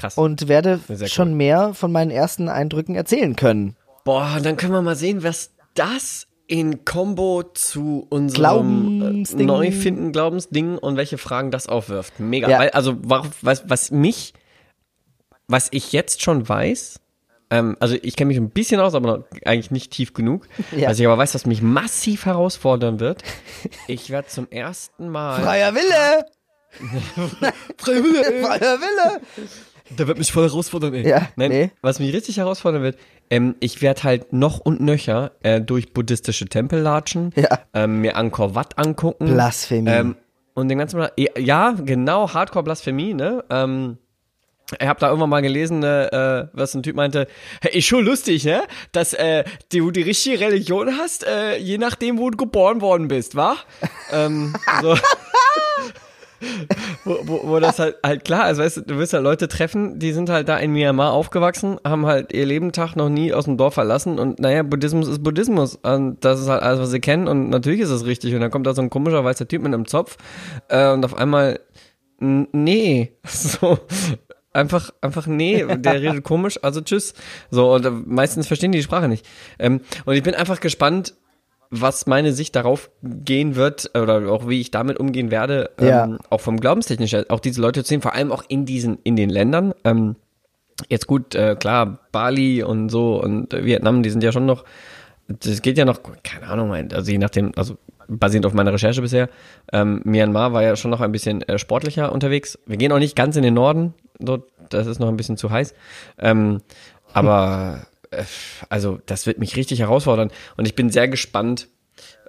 Krass. und werde cool. schon mehr von meinen ersten Eindrücken erzählen können. Boah, dann können wir mal sehen, was das in Kombo zu unserem Glaubensding. äh, Neufinden, Glaubensding und welche Fragen das aufwirft. Mega. Ja. Weil, also, wa- was, was mich, was ich jetzt schon weiß, ähm, also ich kenne mich ein bisschen aus, aber noch eigentlich nicht tief genug. Ja. Was ich aber weiß, was mich massiv herausfordern wird. Ich werde zum ersten Mal. Freier Wille! Freie Wille. Freier Wille! Der wird mich voll herausfordern, ey. Ja, Nein, nee. was mich richtig herausfordern wird, ähm, ich werde halt noch und nöcher äh, durch buddhistische Tempel latschen, Ja. ähm, mir Angkor Wat angucken. Blasphemie. Ähm, und den ganzen ja, genau, Hardcore-Blasphemie, ne? Ähm, ich habe da irgendwann mal gelesen, äh, was ein Typ meinte, hey, ist schon lustig, ne? Dass äh, du die richtige Religion hast, äh, je nachdem, wo du geboren worden bist, wa? ähm, so. wo, wo, wo das halt, halt klar ist, weißt du, du wirst halt Leute treffen, die sind halt da in Myanmar aufgewachsen, haben halt ihr Lebentag noch nie aus dem Dorf verlassen und naja, Buddhismus ist Buddhismus und das ist halt alles, was sie kennen und natürlich ist es richtig und dann kommt da so ein komischer weißer Typ mit einem Zopf äh, und auf einmal, nee, so, einfach, einfach nee, der redet komisch, also tschüss, so und äh, meistens verstehen die die Sprache nicht. Ähm, und ich bin einfach gespannt, was meine Sicht darauf gehen wird oder auch wie ich damit umgehen werde, Ja. ähm, auch vom Glaubenstechnisch, her, auch diese Leute zu sehen, vor allem auch in diesen, in den Ländern. Ähm, jetzt gut, äh, klar, Bali und so und äh, Vietnam, die sind ja schon noch, das geht ja noch, keine Ahnung, also je nachdem, also basierend auf meiner Recherche bisher, ähm, Myanmar war ja schon noch ein bisschen äh, sportlicher unterwegs. Wir gehen auch nicht ganz in den Norden, dort, das ist noch ein bisschen zu heiß. Ähm, aber also das wird mich richtig herausfordern und ich bin sehr gespannt,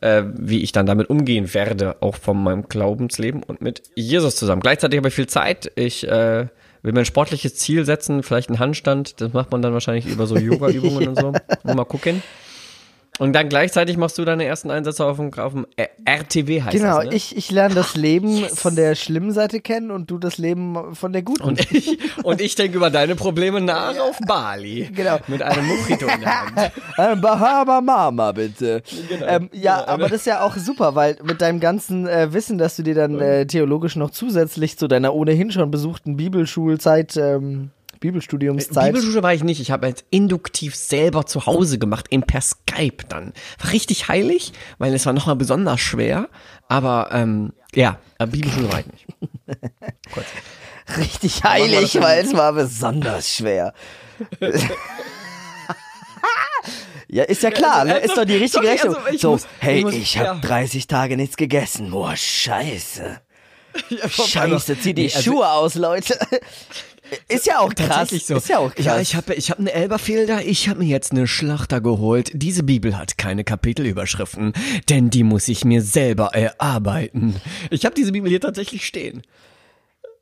äh, wie ich dann damit umgehen werde, auch von meinem Glaubensleben und mit Jesus zusammen. Gleichzeitig habe ich viel Zeit. Ich äh, will mir ein sportliches Ziel setzen, vielleicht einen Handstand. Das macht man dann wahrscheinlich über so Yoga-Übungen und so. Mal gucken. Und dann gleichzeitig machst du deine ersten Einsätze auf dem, auf dem RTW heißt Genau, das, ne? ich, ich lerne das Leben von der schlimmen Seite kennen und du das Leben von der guten. und ich, und ich denke über deine Probleme nach auf Bali. Genau. Mit einem Mojito in der Hand. Ein Bahama Mama, bitte. Genau. Ähm, ja, Genau, aber das ist ja auch super, weil mit deinem ganzen äh, Wissen, dass du dir dann äh, theologisch noch zusätzlich zu deiner ohnehin schon besuchten Bibelschulzeit, ähm, Bibelstudiumszeit. Bibelschule war ich nicht. Ich habe jetzt induktiv selber zu Hause gemacht, in per Skype dann. War richtig heilig, weil es war nochmal besonders schwer. Aber ähm, ja, äh, Bibelschule war ich nicht. richtig machen wir heilig, weil es war besonders schwer. Ja, ist ja klar, ne? ist doch die richtige Sorry, Rechnung. also so, muss- hey, ich muss- ich ja. habe 30 Tage nichts gegessen. Boah, scheiße. Scheiße, zieh die also- Schuhe aus, Leute. Ist ja auch krass. Tatsächlich so. Ist ja auch krass. Ja, ich habe ich hab eine Elberfelder, ich habe mir jetzt eine Schlachter geholt. Diese Bibel hat keine Kapitelüberschriften, denn die muss ich mir selber erarbeiten. Ich habe diese Bibel hier tatsächlich stehen.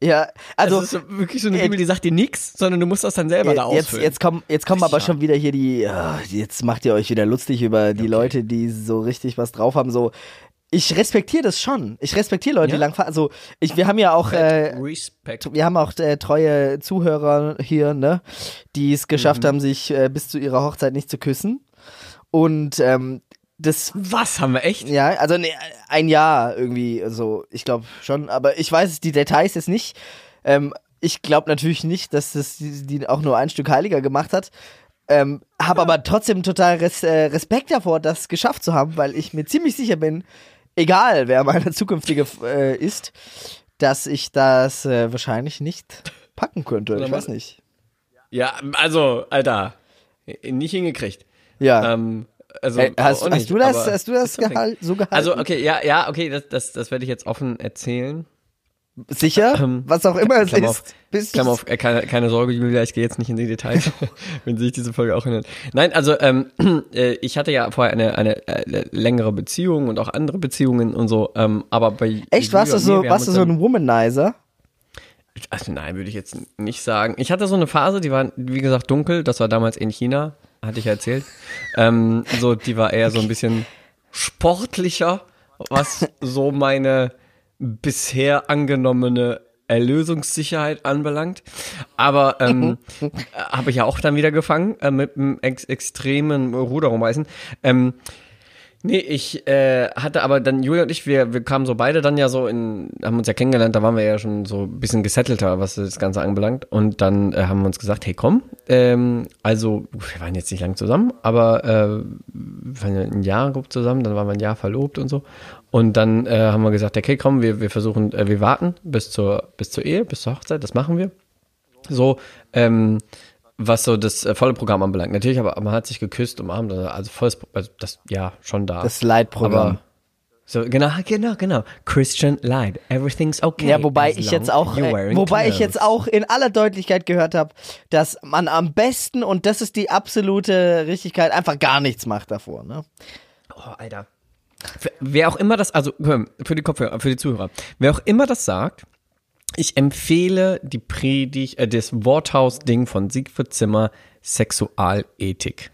ja, also das ist wirklich so eine äh, Bibel, die sagt dir nichts, sondern du musst das dann selber da jetzt, ausfüllen. jetzt kommen, jetzt kommen aber schon wieder hier die, ah, jetzt macht ihr euch wieder lustig über die Leute, die so richtig was drauf haben. So, ich respektiere das schon. Ich respektiere Leute, die Ja. lang fahren. Also, ich, wir haben ja auch, äh, Respekt. wir haben auch äh, treue Zuhörer hier, ne, die es geschafft Mhm. haben, sich äh, bis zu ihrer Hochzeit nicht zu küssen. Und ähm, das Was haben wir echt? ja, also ne, ein Jahr irgendwie, so, ich glaube schon, aber ich weiß die Details jetzt nicht. Ähm, ich glaube natürlich nicht, dass das die, die auch nur ein Stück heiliger gemacht hat. Ähm, habe aber trotzdem total res äh, Respekt davor, das geschafft zu haben, weil ich mir ziemlich sicher bin, egal wer meine zukünftige äh, ist, dass ich das äh, wahrscheinlich nicht packen könnte. Ich weiß nicht. Ja, also, Alter, nicht hingekriegt. Ja. Ähm, also, Hey, hast, auch hast nicht, du das, hast du das gehalt, so gehalten? Also, okay, ja, ja, okay, das, das, das werde ich jetzt offen erzählen. Sicher? Ähm, Was auch immer es Klammer ist. auf, Bist Klammer auf, äh, keine, keine Sorge, Julia, ich gehe jetzt nicht in die Details, wenn sich diese Folge auch erinnert. Nein, also ähm, äh, ich hatte ja vorher eine, eine äh, längere Beziehung und auch andere Beziehungen und so, ähm, aber bei Echt, warst du so, warst du so ein Womanizer? Also nein, würde ich jetzt nicht sagen. Ich hatte so eine Phase, die war, wie gesagt, dunkel, das war damals in China, hatte ich ja erzählt. Ähm, so, die war eher so ein bisschen sportlicher, was so meine bisher angenommene Erlösungssicherheit anbelangt. Aber ähm, äh, habe ich ja auch dann wieder gefangen äh, mit einem ex extremen Ruderumreißen. Ähm, Nee, ich äh, hatte aber dann, Julia und ich, wir, wir kamen so beide dann ja so in, haben uns ja kennengelernt, da waren wir ja schon so ein bisschen gesettelter, was das Ganze anbelangt. Und dann äh, haben wir uns gesagt, hey komm, ähm, also wir waren jetzt nicht lang zusammen, aber äh, wir waren ein Jahr grob zusammen, dann waren wir ein Jahr verlobt und so. Und dann äh, haben wir gesagt, okay, komm, wir, wir versuchen, äh, wir warten bis zur, bis zur Ehe, bis zur Hochzeit, das machen wir. So, ähm, was so das äh, volle Programm anbelangt. Natürlich, aber man hat sich geküsst, umarmt, also volles, also das, ja, schon da. Das Leitprogramm. So, genau, genau, genau. Christian Light. Everything's okay. Ja, wobei as ich jetzt auch, äh, wobei ich clothes. jetzt auch in aller Deutlichkeit gehört habe, dass man am besten und das ist die absolute Richtigkeit einfach gar nichts macht davor. Ne? Oh, Alter. Für, wer auch immer das, also für die Kopfhörer, für die Zuhörer, wer auch immer das sagt, ich empfehle die Predigt, äh, das Worthaus-Ding von Siegfried Zimmer, Sexualethik.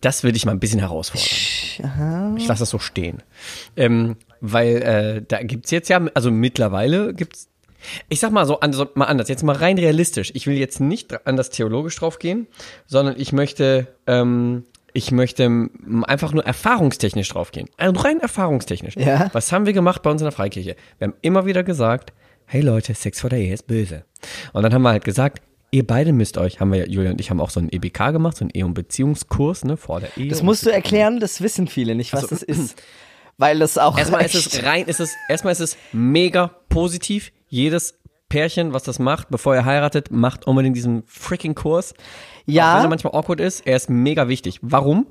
Das würde ich mal ein bisschen herausfordern. Ich lasse das so stehen. Ähm, weil äh, da gibt's jetzt ja, also mittlerweile gibt's ich sag mal so, also mal anders, jetzt mal rein realistisch. Ich will jetzt nicht an das theologisch drauf gehen, sondern ich möchte, ähm, ich möchte einfach nur erfahrungstechnisch drauf gehen. Also rein erfahrungstechnisch. Ja. Was haben wir gemacht bei uns in der Freikirche? Wir haben immer wieder gesagt, hey Leute, Sex vor der Ehe ist böse. Und dann haben wir halt gesagt, ihr beide müsst euch, haben wir, Julia und ich haben auch so einen EBK gemacht, so einen Ehe- und Beziehungskurs, ne, vor der Ehe. Das musst du erklären, das wissen viele nicht, was das ist. Weil das auch Erstmal ist es rein, ist es, erstmal ist es mega positiv. Jedes Pärchen, was das macht, bevor ihr heiratet, macht unbedingt diesen freaking Kurs. Auch wenn ja, er manchmal awkward ist, er ist mega wichtig. Warum?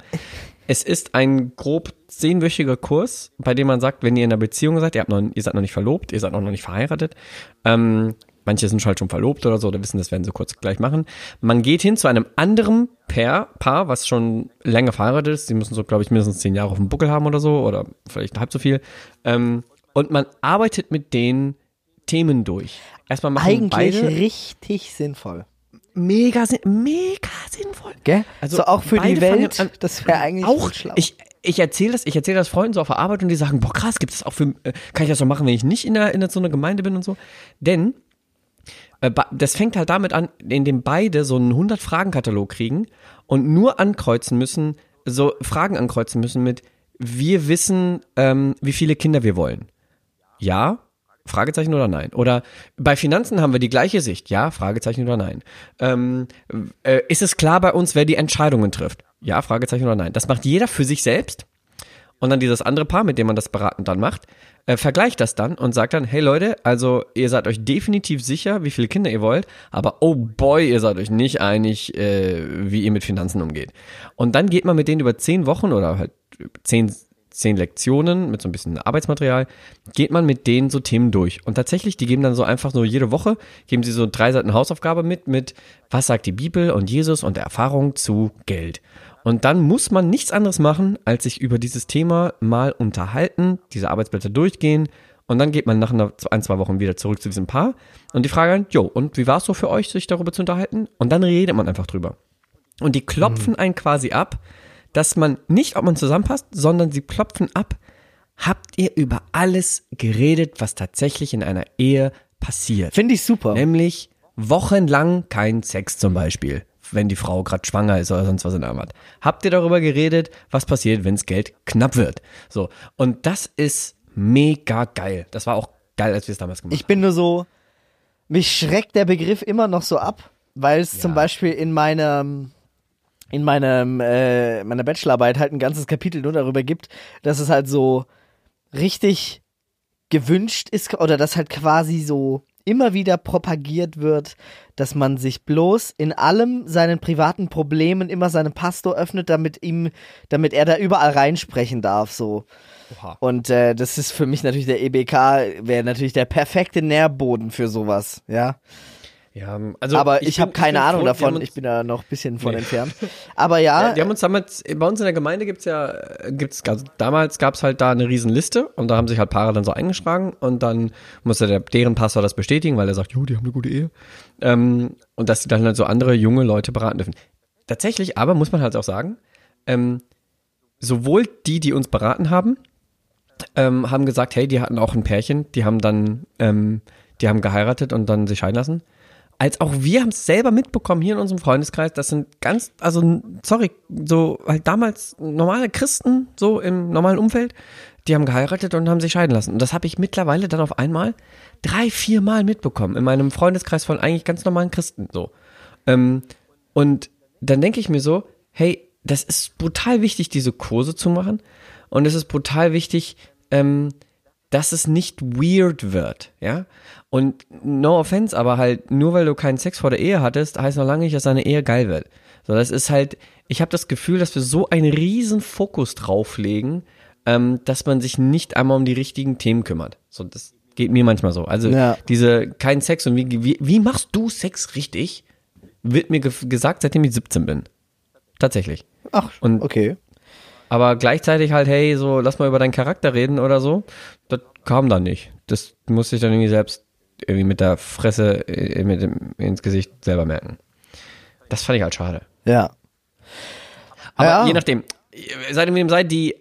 Es ist ein grob zehnwöchiger Kurs, bei dem man sagt, wenn ihr in einer Beziehung seid, ihr, habt noch, ihr seid noch nicht verlobt, ihr seid auch noch nicht verheiratet, ähm, manche sind halt schon verlobt oder so, oder wissen, das werden sie kurz gleich machen. Man geht hin zu einem anderen Paar, Paar was schon länger verheiratet ist, die müssen so, glaube ich, mindestens zehn Jahre auf dem Buckel haben oder so, oder vielleicht halb so viel. Ähm, und man arbeitet mit den Themen durch. Erstmal machen eigentlich beide richtig sinnvoll. Mega, mega sinnvoll. Gell? Also so auch für die Welt, an- das wäre eigentlich auch schlau. ich ich erzähle das ich erzähle das Freunden so auf der Arbeit und die sagen boah krass gibt es auch für äh, kann ich das so machen wenn ich nicht in der in so einer Gemeinde bin und so denn äh, das fängt halt damit an in dem beide so einen 100 Fragen Katalog kriegen und nur ankreuzen müssen so Fragen ankreuzen müssen mit wir wissen ähm, wie viele Kinder wir wollen ja Fragezeichen oder nein? Oder bei Finanzen haben wir die gleiche Sicht. Ja, Fragezeichen oder nein? Ähm, äh, ist es klar bei uns, wer die Entscheidungen trifft? Ja, Fragezeichen oder nein? Das macht jeder für sich selbst. Und dann dieses andere Paar, mit dem man das beraten dann macht, äh, vergleicht das dann und sagt dann, hey Leute, also ihr seid euch definitiv sicher, wie viele Kinder ihr wollt, aber oh boy, ihr seid euch nicht einig, äh, wie ihr mit Finanzen umgeht. Und dann geht man mit denen über zehn Wochen oder halt zehn, zehn Lektionen mit so ein bisschen Arbeitsmaterial, geht man mit denen so Themen durch. Und tatsächlich, die geben dann so einfach so jede Woche, geben sie so drei Seiten Hausaufgabe mit, mit was sagt die Bibel und Jesus und der Erfahrung zu Geld. Und dann muss man nichts anderes machen, als sich über dieses Thema mal unterhalten, diese Arbeitsblätter durchgehen und dann geht man nach einer, ein, zwei Wochen wieder zurück zu diesem Paar und die Frage dann, jo, und wie war es so für euch, sich darüber zu unterhalten? Und dann redet man einfach drüber. Und die klopfen einen quasi ab, dass man nicht, ob man zusammenpasst, sondern sie klopfen ab, habt ihr über alles geredet, was tatsächlich in einer Ehe passiert? Finde ich super. Nämlich wochenlang kein Sex zum Beispiel, wenn die Frau gerade schwanger ist oder sonst was in der Art. Habt ihr darüber geredet, was passiert, wenns Geld knapp wird? So. Und das ist mega geil. Das war auch geil, als wir es damals gemacht Ich bin nur so, mich schreckt der Begriff immer noch so ab, weil es zum Beispiel in meinem, in meinem, äh, meiner Bachelorarbeit halt ein ganzes Kapitel nur darüber gibt, dass es halt so richtig gewünscht ist oder dass halt quasi so immer wieder propagiert wird, dass man sich bloß in allem seinen privaten Problemen immer seinem Pastor öffnet, damit ihm, damit er da überall reinsprechen darf, so. Oha. Und äh, das ist für mich natürlich der EBK, wäre natürlich der perfekte Nährboden für sowas, ja. Ja, also Aber ich, bin- habe keine Ahnung froh, die davon, uns- ich bin da noch ein bisschen von Nee. entfernt. Aber ja, die haben uns damals, bei uns in der Gemeinde gibt's ja, äh, gibt's, also damals gab's halt da eine riesen Liste und da haben sich halt Paare dann so eingeschlagen und dann musste der, deren Pastor das bestätigen, weil er sagt, jo, die haben eine gute Ehe. Ähm, und dass sie dann halt so andere junge Leute beraten dürfen. Tatsächlich, aber muss man halt auch sagen, ähm, sowohl die, die uns beraten haben, ähm, haben gesagt, hey, die hatten auch ein Pärchen, die haben dann, ähm, die haben geheiratet und dann sich scheiden lassen. Als auch wir haben es selber mitbekommen hier in unserem Freundeskreis, das sind ganz, also sorry, so halt damals normale Christen, so im normalen Umfeld, die haben geheiratet und haben sich scheiden lassen. Und das habe ich mittlerweile dann auf einmal drei, vier Mal mitbekommen in meinem Freundeskreis von eigentlich ganz normalen Christen so. Ähm, und dann denke ich mir so, hey, das ist brutal wichtig, diese Kurse zu machen. Und es ist brutal wichtig, ähm, dass es nicht weird wird, ja. Und no offense, aber halt nur weil du keinen Sex vor der Ehe hattest, heißt noch lange nicht, dass deine Ehe geil wird. So, das ist halt, ich habe das Gefühl, dass wir so einen riesen Fokus drauflegen, ähm, dass man sich nicht einmal um die richtigen Themen kümmert. So, das geht mir manchmal so. Also Ja. diese kein Sex und wie, wie, wie machst du Sex richtig? Wird mir ge gesagt, seitdem ich 17 bin. Tatsächlich. ach, Und- okay. Aber gleichzeitig halt, hey, so, lass mal über deinen Charakter reden oder so. Das kam dann nicht. Das musste ich dann irgendwie selbst irgendwie mit der Fresse äh, mit dem, ins Gesicht selber merken. Das fand ich halt schade. Ja. Aber Ja. je nachdem, seid ihr wem seid, die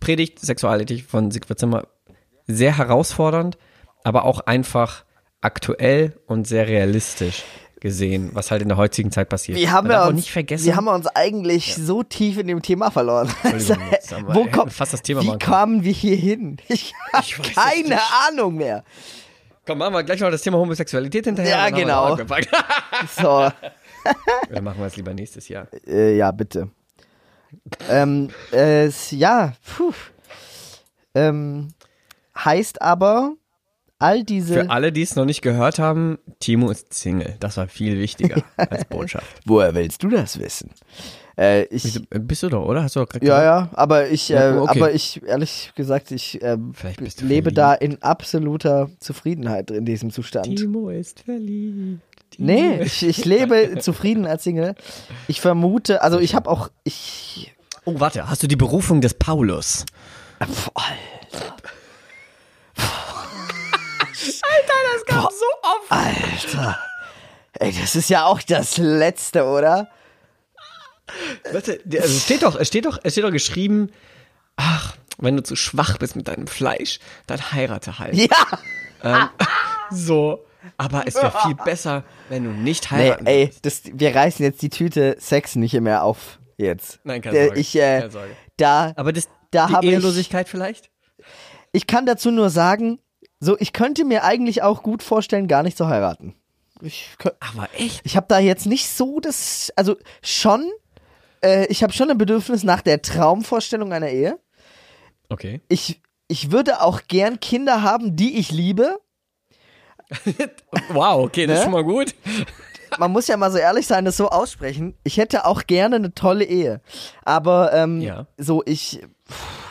Predigt Sexualität von Siegfried Zimmer sehr herausfordernd, aber auch einfach aktuell und sehr realistisch gesehen, was halt in der heutigen Zeit passiert. Wir haben ja uns, nicht vergessen. wir haben uns eigentlich so tief in dem Thema verloren. Wo kommt, fast das Thema wie kamen wir hier hin? Ich habe Ich weiß es keine. Ahnung mehr. Komm, machen wir gleich noch das Thema Homosexualität hinterher. Ja, genau. So, Dann machen wir es lieber nächstes Jahr. äh, ja, bitte. ähm, äh, ja, puh. Ähm, heißt aber, all diese. Für alle, die es noch nicht gehört haben, Timo ist Single. Das war viel wichtiger als Botschaft. Woher willst du das wissen? Äh, ich, Bist du doch, oder? Hast du doch gerade ja, ja, aber ich, Ja, äh, okay. aber ich, ehrlich gesagt, ich du lebe verliebt. da in absoluter Zufriedenheit in diesem Zustand. Timo ist verliebt. Timo Nee, ich, ich lebe zufrieden als Single. Ich vermute, also ich habe auch, ich, Oh, warte, hast du die Berufung des Paulus? Pff, Alter, Das kam so oft. Alter, ey, das ist ja auch das Letzte, oder? Warte, also es steht doch, es steht doch, es steht doch geschrieben, ach, wenn du zu schwach bist mit deinem Fleisch, dann heirate halt. Ja, Ähm, so, aber es wäre viel besser, wenn du nicht nee, heiraten ey, das, wir reißen jetzt die Tüte Sex nicht mehr auf jetzt. Nein, keine Sorge, Ich, äh, keine Sorge. da, Aber das, da die ich- Ehelosigkeit vielleicht? ich kann dazu nur sagen, so, ich könnte mir eigentlich auch gut vorstellen, gar nicht zu heiraten. Ich, Aber echt? ich habe da jetzt nicht so das, also schon, äh, ich habe schon ein Bedürfnis nach der Traumvorstellung einer Ehe. Okay. Ich, ich würde auch gern Kinder haben, die ich liebe. Wow, okay, das ist Ne? schon mal gut. Man muss ja mal so ehrlich sein, das so aussprechen. Ich hätte auch gerne eine tolle Ehe. Aber ähm, Ja. so ich. pff,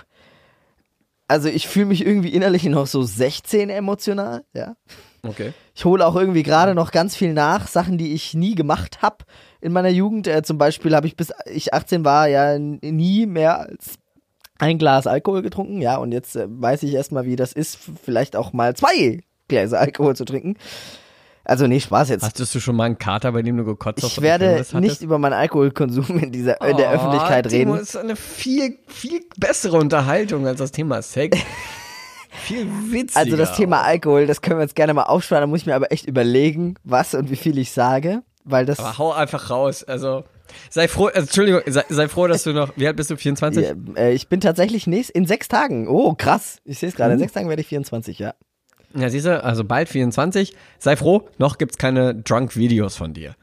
Also ich fühle mich irgendwie innerlich noch so 16 emotional, ja. Okay. Ich hole auch irgendwie gerade noch ganz viel nach, Sachen, die ich nie gemacht habe in meiner Jugend. Äh, zum Beispiel habe ich bis ich 18 war ja nie mehr als ein Glas Alkohol getrunken, ja. Und jetzt äh, weiß ich erstmal, wie das ist, vielleicht auch mal zwei Gläser Alkohol zu trinken. Also nee, Spaß jetzt. Hattest du schon mal einen Kater, bei dem du gekotzt hast? Ich werde nicht über meinen Alkoholkonsum in dieser in der Oh, Öffentlichkeit reden. Das ist eine viel, viel bessere Unterhaltung als das Thema Sex. viel witziger. Also das Thema Alkohol, das können wir jetzt gerne mal aufsparen. Da muss ich mir aber echt überlegen, was und wie viel ich sage, weil das Aber hau einfach raus. Also sei froh, also, Entschuldigung, sei, sei froh, dass du noch, wie alt bist du, 24? Ja, äh, ich bin tatsächlich nächst, in sechs Tagen. Oh, krass. Ich sehe es gerade. In sechs Tagen werde ich 24, ja. Ja, siehst du, also bald 24. Sei froh, noch gibt's keine Drunk-Videos von dir.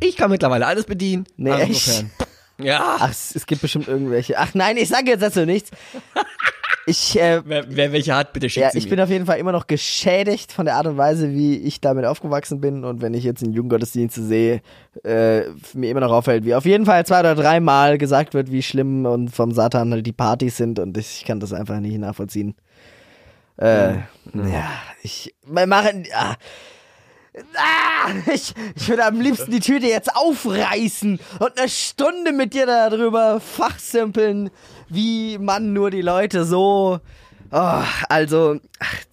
Ich kann mittlerweile alles bedienen. Nee, also echt? insofern, Ja. Ach, es, es gibt bestimmt irgendwelche. Ach nein, ich sage jetzt dazu nichts. Ich, äh, Wer, wer welche hat, bitte schickt ja, ich mir. bin auf jeden Fall immer noch geschädigt von der Art und Weise, wie ich damit aufgewachsen bin. Und wenn ich jetzt in Jugendgottesdienste sehe, äh, mir immer noch auffällt, wie auf jeden Fall zwei oder dreimal gesagt wird, wie schlimm und vom Satan halt die Partys sind. Und ich kann das einfach nicht nachvollziehen. Äh, ja, ich wir machen. Ah, Ah, ich, ich würde am liebsten die Tüte jetzt aufreißen und eine Stunde mit dir darüber fachsimpeln, wie man nur die Leute so. Oh, also,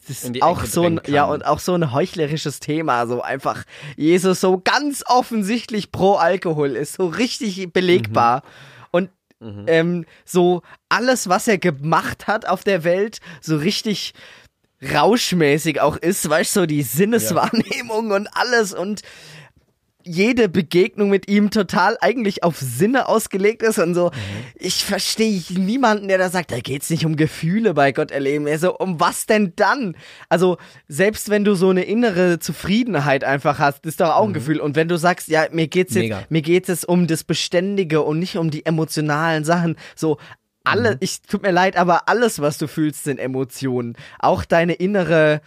das ist auch Ecke so ein, ja, und auch so ein heuchlerisches Thema, so einfach, Jesus so ganz offensichtlich pro Alkohol ist, so richtig belegbar. Und ähm, so alles, was er gemacht hat auf der Welt, so richtig rauschmäßig auch ist, weißt du, so die Sinneswahrnehmung und alles und jede Begegnung mit ihm total eigentlich auf Sinne ausgelegt ist und so. Ich verstehe niemanden, der da sagt, da geht's nicht um Gefühle bei Gott erleben. Also, um was denn dann? Also, selbst wenn du so eine innere Zufriedenheit einfach hast, ist doch auch ein Gefühl. Und wenn du sagst, ja, mir geht's jetzt, Mega. mir geht es um das Beständige und nicht um die emotionalen Sachen, so, alle, ich tut mir leid, aber alles, was du fühlst, sind Emotionen. Auch deine innere,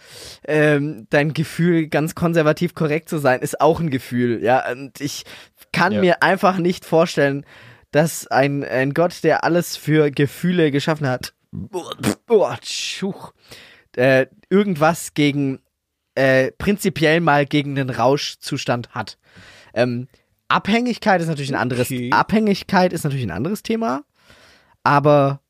ähm, dein Gefühl, ganz konservativ korrekt zu sein, ist auch ein Gefühl. Ja, und ich kann Ja. mir einfach nicht vorstellen, dass ein, ein Gott, der alles für Gefühle geschaffen hat, oh, tschuch, äh, irgendwas gegen, äh, prinzipiell mal gegen den Rauschzustand hat. Ähm, Abhängigkeit ist natürlich ein anderes, Okay. Abhängigkeit ist natürlich ein anderes Thema. Aber,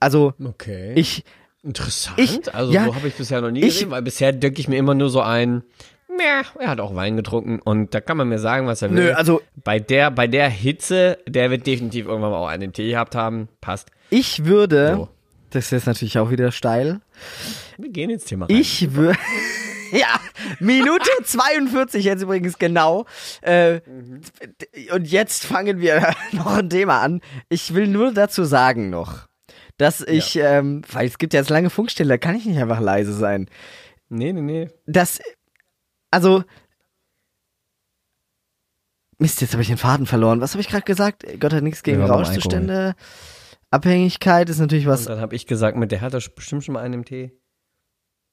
also, Okay. ich, Interessant. Ich- also ja, so habe ich bisher noch nie ich- gesehen, weil bisher denke ich mir immer nur so ein, meh, er hat auch Wein getrunken und da kann man mir sagen, was er will. nö, also, bei der, bei der Hitze, der wird definitiv irgendwann mal auch einen Tee gehabt haben. Passt. ich würde, So. das ist jetzt natürlich auch wieder steil, Wir gehen ins Thema rein. ich würde, ja, Minute 42 jetzt übrigens genau. Äh, Und jetzt fangen wir noch ein Thema an. Ich will nur dazu sagen noch, dass ich, ähm, weil es gibt ja jetzt lange Funkstille, da kann ich nicht einfach leise sein. Nee, nee, nee. das, also, Mist, jetzt habe ich den Faden verloren. Was habe ich gerade gesagt? Gott hat nichts gegen Ja, Rauschzustände. Abhängigkeit ist natürlich was. Und dann habe ich gesagt, mit der hat er bestimmt schon mal einen im Tee.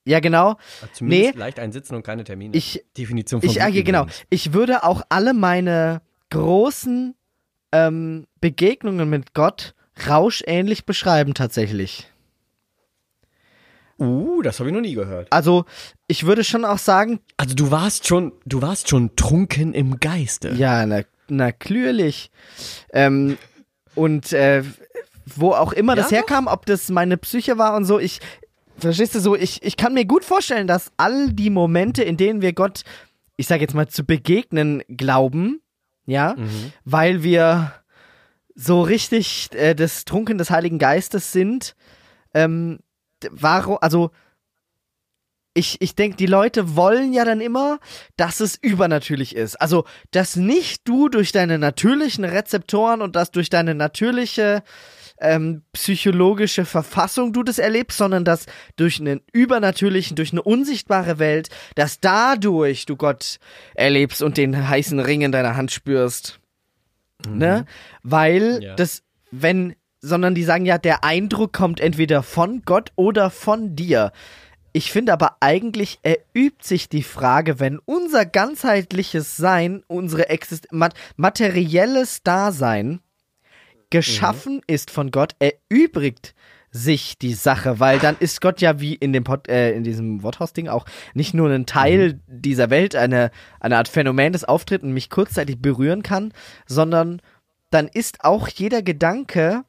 Ja, genau. Zumindest Nee. leicht einsitzen und keine Termine. Ich, Definition von ich, ah, ja, genau. Ich würde auch alle meine großen ähm, Begegnungen mit Gott rauschähnlich beschreiben, tatsächlich. Uh, das habe ich noch nie gehört. Also, ich würde schon auch sagen, Also du warst schon, du warst schon trunken im Geiste. Ja, na, natürlich. Ähm, und äh, wo auch immer das Ja, herkam, ob das meine Psyche war und so, ich, verstehst du so, ich, ich kann mir gut vorstellen, dass all die Momente, in denen wir Gott, ich sag jetzt mal, zu begegnen glauben, ja, Mhm. weil wir so richtig äh, des Trunken des Heiligen Geistes sind, ähm, warum, also ich, ich denke, die Leute wollen ja dann immer, dass es übernatürlich ist. Also, dass nicht du durch deine natürlichen Rezeptoren und dass durch deine natürliche ähm, psychologische Verfassung du das erlebst, sondern dass durch einen übernatürlichen, durch eine unsichtbare Welt, dass dadurch du Gott erlebst und den heißen Ring in deiner Hand spürst. Ne? Weil Ja. das, wenn, sondern die sagen ja, der Eindruck kommt entweder von Gott oder von dir. Ich finde aber eigentlich erübt sich die Frage, wenn unser ganzheitliches Sein, unsere Exist mat materielles Dasein geschaffen ist von Gott, erübrigt sich die Sache, weil dann ist Gott ja wie in dem Pod, äh, in diesem Worthaus-Ding auch nicht nur ein Teil dieser Welt, eine, eine Art Phänomen, das auftritt und mich kurzzeitig berühren kann, sondern dann ist auch jeder Gedanke,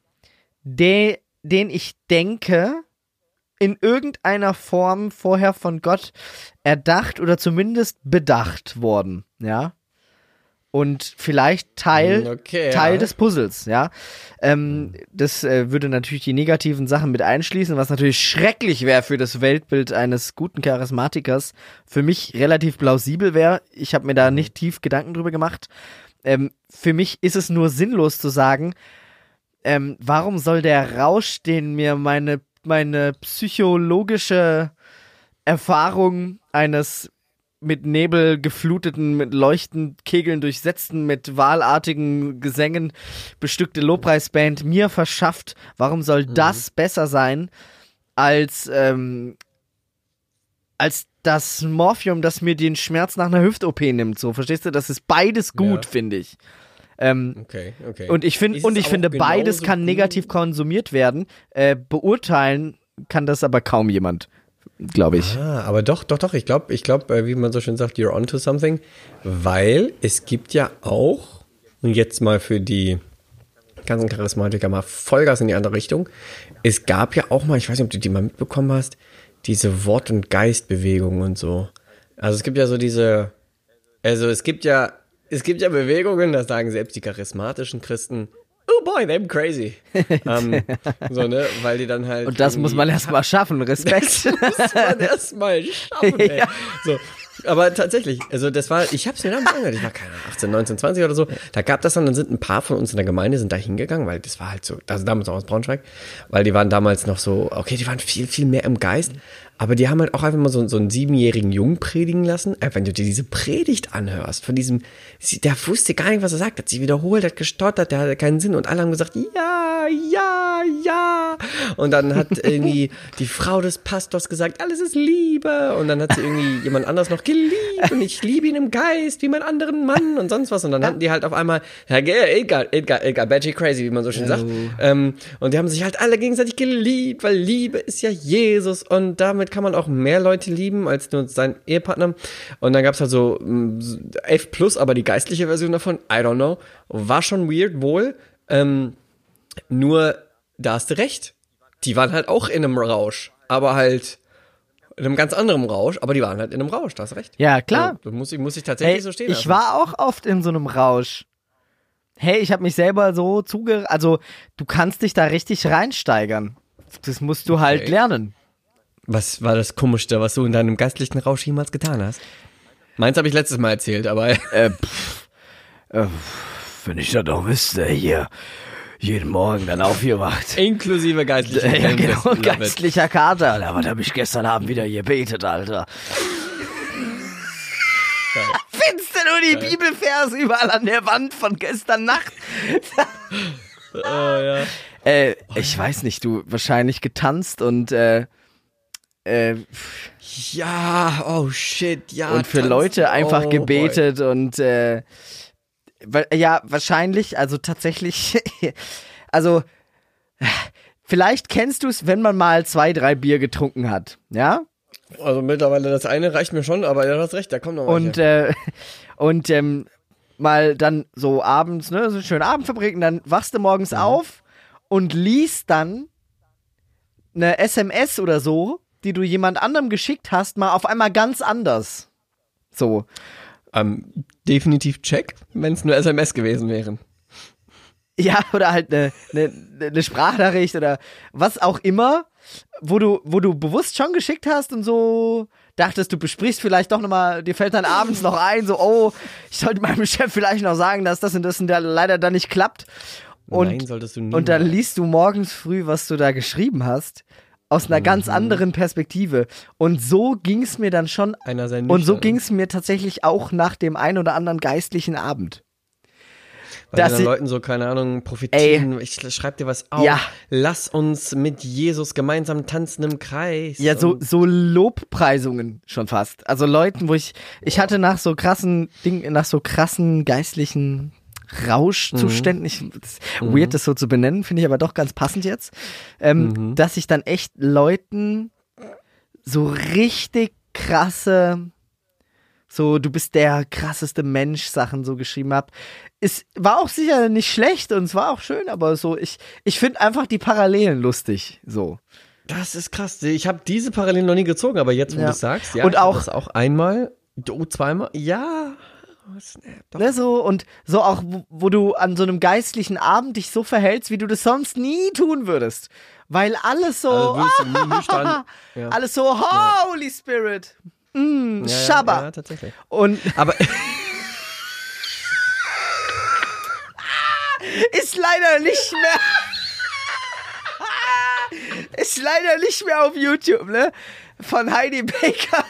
der, den ich denke, in irgendeiner Form vorher von Gott erdacht oder zumindest bedacht worden, ja. Und vielleicht Teil, Okay, Teil ja. des Puzzles, ja. Ähm, das äh, würde natürlich die negativen Sachen mit einschließen, was natürlich schrecklich wäre für das Weltbild eines guten Charismatikers. Für mich relativ plausibel wäre. Ich habe mir da nicht tief Gedanken drüber gemacht. Ähm, für mich ist es nur sinnlos zu sagen, ähm, warum soll der Rausch, den mir meine, meine psychologische Erfahrung eines mit Nebel gefluteten, mit leuchtend Kegeln durchsetzten, mit wahlartigen Gesängen bestückte Lobpreisband mir verschafft. Warum soll Mhm. das besser sein als, ähm, als das Morphium, das mir den Schmerz nach einer Hüft-OP nimmt? So, verstehst du? Das ist beides gut, Ja. finde ich. Ähm, Okay, okay. und ich finde, Ist und ich finde, beides kann negativ konsumiert werden. Äh, beurteilen kann das aber kaum jemand, glaube ich. Ah, aber doch, doch, doch. Ich glaube, ich glaube, äh, wie man so schön sagt, you're onto something, weil es gibt ja auch und jetzt mal für die ganzen Charismatiker mal Vollgas in die andere Richtung. Es gab ja auch mal, ich weiß nicht, ob du die mal mitbekommen hast, diese Wort- und Geistbewegung und so. Also es gibt ja so diese, also es gibt ja, es gibt ja Bewegungen, da sagen selbst die charismatischen Christen, oh boy, they're crazy. ähm, so, ne, weil die dann halt. Und das muss man erstmal schaffen. Respekt. muss man erstmal schaffen. Ey. Ja. So. Aber tatsächlich, also das war, ich hab's mir damals angehört, ich war keine Ahnung, 18, 19, 20 oder so, da gab das dann, dann sind ein paar von uns in der Gemeinde, sind da hingegangen, weil das war halt so, also damals auch aus Braunschweig, weil die waren damals noch so, okay, die waren viel, viel mehr im Geist, aber die haben halt auch einfach mal so, so einen siebenjährigen Jungen predigen lassen. Äh, wenn du dir diese Predigt anhörst, von diesem, der wusste gar nicht, was er sagt, hat sich wiederholt, hat gestottert, der hatte keinen Sinn und alle haben gesagt, ja, ja, ja. Und dann hat irgendwie die Frau des Pastors gesagt, alles ist Liebe. Und dann hat sie irgendwie jemand anders noch geliebt und ich liebe ihn im Geist wie meinen anderen Mann und sonst was. Und dann hatten die halt auf einmal, Edgar, Edgar, Edgar, Betty crazy, wie man so schön sagt. Ähm, und die haben sich halt alle gegenseitig geliebt, weil Liebe ist ja Jesus und damit kann man auch mehr Leute lieben als nur seinen Ehepartner. Und dann gab's halt so mm, F plus, aber die geistliche Version davon, I don't know, war schon weird wohl. Ähm, nur, da hast du recht. Die waren halt auch in einem Rausch, aber halt in einem ganz anderen Rausch, aber die waren halt in einem Rausch, da hast du recht. Ja, klar. Also, muss ich, muss ich tatsächlich Hey, so stehen ich lassen. war auch oft in so einem Rausch. Hey, ich habe mich selber so zuge... Also, du kannst dich da richtig reinsteigern. Das musst du halt Okay. lernen. Was war das Komischste, was du in deinem geistlichen Rausch jemals getan hast? Meins habe ich letztes Mal erzählt, aber Äh, pff, äh, wenn ich das doch wüsste, hier jeden Morgen dann aufgewacht. inklusive geistlichen Ja, genau, geistlicher Kater. Alter, was habe ich gestern Abend wieder gebetet, Alter. Findest du nur die Bibelverse überall an der Wand von gestern Nacht? Oh, ja. Äh, ich weiß nicht, du wahrscheinlich getanzt und äh, äh, ja, oh shit, ja. und für tanzen. Leute einfach Oh, gebetet und äh, ja, wahrscheinlich, also tatsächlich, also vielleicht kennst du es, wenn man mal zwei, drei Bier getrunken hat, ja? boy. Also mittlerweile das eine reicht mir schon, aber du hast recht, da kommt noch Und äh, und ähm, mal dann so abends, ne, so einen schönen Abend verbringen, dann wachst du morgens auf und liest dann eine SMS oder so, die du jemand anderem geschickt hast, mal auf einmal ganz anders. So. ähm, definitiv check, wenn es nur SMS gewesen wären. Ja, oder halt eine, eine, eine Sprachnachricht oder was auch immer, wo du, wo du bewusst schon geschickt hast und so dachtest, du besprichst vielleicht doch nochmal, dir fällt dann abends noch ein, so, oh, ich sollte meinem Chef vielleicht noch sagen, dass das und das und da leider dann nicht klappt. Und, Nein, solltest du nie. und dann liest du morgens früh, was du da geschrieben hast, aus einer ganz Mhm. anderen Perspektive. Und so ging es mir dann schon, einer sein und so ging es mir tatsächlich auch nach dem ein oder anderen geistlichen Abend. Weil dass den Leuten so, keine Ahnung, profitieren. Ich schreib dir was auf. Ja. Lass uns mit Jesus gemeinsam tanzen im Kreis. Ja, so, so Lobpreisungen schon fast. Also Leuten, wo ich, ich hatte nach so krassen Ding, nach so krassen geistlichen Rauschzuständen, ich, das ist weird, das so zu benennen, finde ich aber doch ganz passend jetzt, ähm, dass ich dann echt Leuten so richtig krasse, so du bist der krasseste Mensch Sachen so geschrieben hab. Es war auch sicher nicht schlecht und es war auch schön, aber so ich ich finde einfach die Parallelen lustig, so. Das ist krass. Ich habe diese Parallelen noch nie gezogen, aber jetzt, wo Ja. du es sagst, ja, Und auch- das auch einmal, oh, zweimal, ja. Oh, snap, doch. Ne, so und so auch, wo, wo du an so einem geistlichen Abend dich so verhältst, wie du das sonst nie tun würdest. Weil alles so, Also nüchtern. Ja. alles so, Holy Spirit, mm, Ja, ja, Shabba. Ja, tatsächlich. Und Aber ist leider nicht mehr. Ist leider nicht mehr auf YouTube, ne? Von Heidi Baker.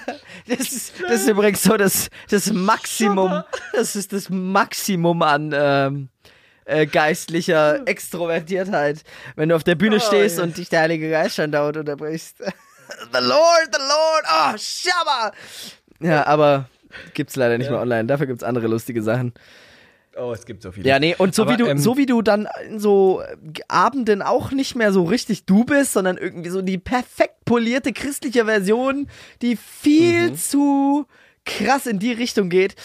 Das ist, Das ist übrigens so das, das Maximum, das ist das Maximum an ähm, äh, geistlicher Extrovertiertheit, wenn du auf der Bühne Oh, stehst ja. und dich der Heilige Geist schon dauernd unterbrichst. the Lord, the Lord, oh, Shabba! Ja, aber gibt's leider nicht Ja. mehr online. Dafür gibt's andere lustige Sachen. Oh, es gibt so viele. Ja, nee, und so Aber, wie du, ähm, so wie du dann in so Abenden auch nicht mehr so richtig du bist, sondern irgendwie so die perfekt polierte christliche Version, die viel Mhm. zu krass in die Richtung geht.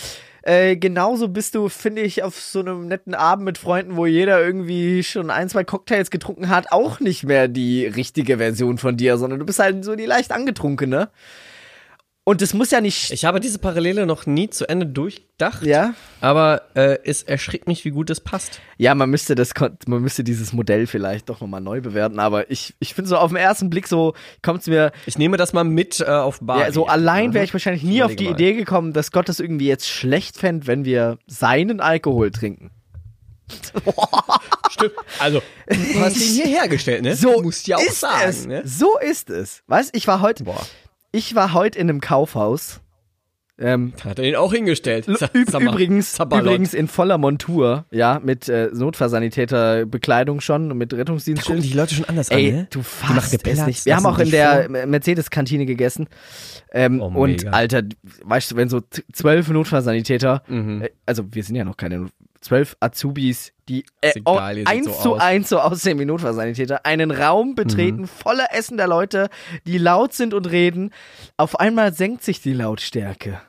Äh, genauso bist du, finde ich, auf so einem netten Abend mit Freunden, wo jeder irgendwie schon ein, zwei Cocktails getrunken hat, auch nicht mehr die richtige Version von dir, sondern du bist halt so die leicht angetrunkene. Und das muss ja nicht. Ich habe diese Parallele noch nie zu Ende durchdacht. ja? Aber äh, es erschrickt mich, wie gut es passt. Ja, man müsste das, man müsste dieses Modell vielleicht doch nochmal neu bewerten, aber ich, ich finde so auf den ersten Blick so, kommt's mir, Ich nehme das mal mit äh, auf Bali. ja, so allein wäre ich Mhm. wahrscheinlich nie auf die mal. Idee gekommen, dass Gott das irgendwie jetzt schlecht fände, wenn wir seinen Alkohol trinken. Stimmt. Also, du hast ihn hier hergestellt, ne? So du musst ja auch ist sagen, es. ne? So ist es. Weißt, ich war heute, Boah. Ich war heute in einem Kaufhaus. Ähm, Hat er ihn auch hingestellt. Üb mal, übrigens, Zabalot. übrigens in voller Montur, ja, mit äh, Notfallsanitäterbekleidung schon und mit Da Rettungsdienstschild. gucken die Leute schon anders Ey, an, ne? du fasst es nicht. Wir haben auch in der. Mercedes-Kantine gegessen. Ähm, Oh, und. Alter, weißt du, wenn so zwölf Notfallsanitäter, Mhm. äh, also wir sind ja noch keine zwölf Azubis, die äh, seht eins so zu aus. eins so aussehen wie Notfallsanitäter, einen Raum betreten, Mhm. voller essender Leute, die laut sind und reden. Auf einmal senkt sich die Lautstärke.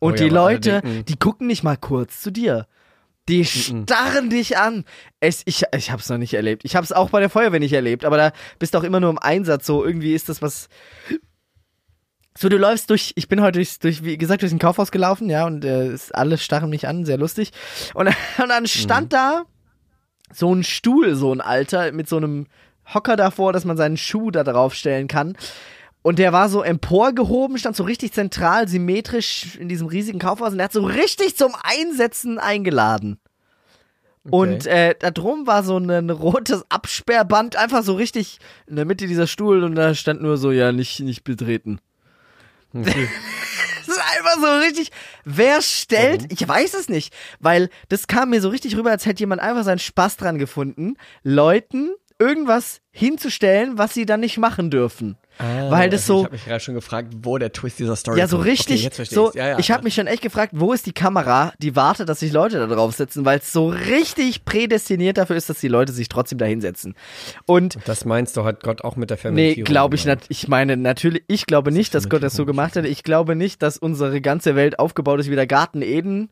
Und Oh ja, die Leute, die gucken nicht mal kurz zu dir. Die starren dich an. Es, ich, ich hab's noch nicht erlebt. Ich hab's auch bei der Feuerwehr nicht erlebt, aber da bist du auch immer nur im Einsatz. So, irgendwie ist das was. So, du läufst durch, ich bin heute durch, durch wie gesagt, durch ein Kaufhaus gelaufen, ja, und äh, alle starren mich an, sehr lustig. Und, und dann stand da so ein Stuhl, so ein Alter, mit so einem Hocker davor, dass man seinen Schuh da drauf stellen kann. Und der war so emporgehoben, stand so richtig zentral, symmetrisch in diesem riesigen Kaufhaus und der hat so richtig zum Einsetzen eingeladen. Und äh, da drum war so ein, ein rotes Absperrband, einfach so richtig in der Mitte dieser Stuhl und da stand nur so, ja, nicht, nicht betreten. Okay. Das ist einfach so richtig. Wer stellt, ich weiß es nicht, weil das kam mir so richtig rüber, als hätte jemand einfach seinen Spaß dran gefunden, Leuten irgendwas hinzustellen, was sie dann nicht machen dürfen. Ah, weil das okay, so, Ich habe mich gerade schon gefragt, wo der Twist dieser Story ja, so kommt. richtig, Okay, so, ja, ja, ich habe mich schon echt gefragt, wo ist die Kamera, die wartet, dass sich Leute da drauf sitzen, weil es so richtig prädestiniert dafür ist, dass die Leute sich trotzdem da hinsetzen. Und Das meinst du, hat Gott auch mit der Nee, Fermentierung glaube ich nicht. Ich meine, natürlich, ich glaube nicht, dass Gott das so gemacht hätte. Ich glaube nicht, dass unsere ganze Welt aufgebaut ist wie der Garten Eden,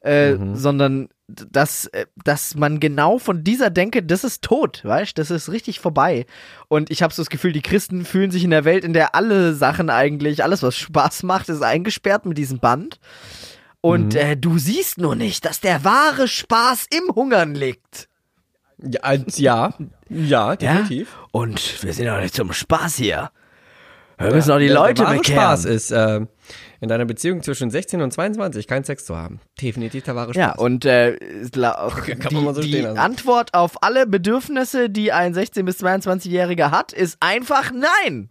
äh, Mhm. sondern dass, äh, dass man genau von dieser Denke, das ist tot, weißt das ist richtig vorbei. Und ich habe so das Gefühl, die Christen fühlen sich in der Welt, in der alle Sachen eigentlich, alles was Spaß macht, ist eingesperrt mit diesem Band. Und Mhm. äh, du siehst nur nicht, dass der wahre Spaß im Hungern liegt. Ja, ja, ja, definitiv. Und wir sind doch nicht zum Spaß hier. Wir müssen auch die Leute der wahre bekehren. Spaß ist, äh, in deiner Beziehung zwischen 16 und 22 keinen Sex zu haben. Definitiv wahre Spaß. Ja, und äh, auch Kann die, man mal so die stehen lassen. Antwort auf alle Bedürfnisse, die ein 16- bis 22-Jähriger hat, ist einfach nein.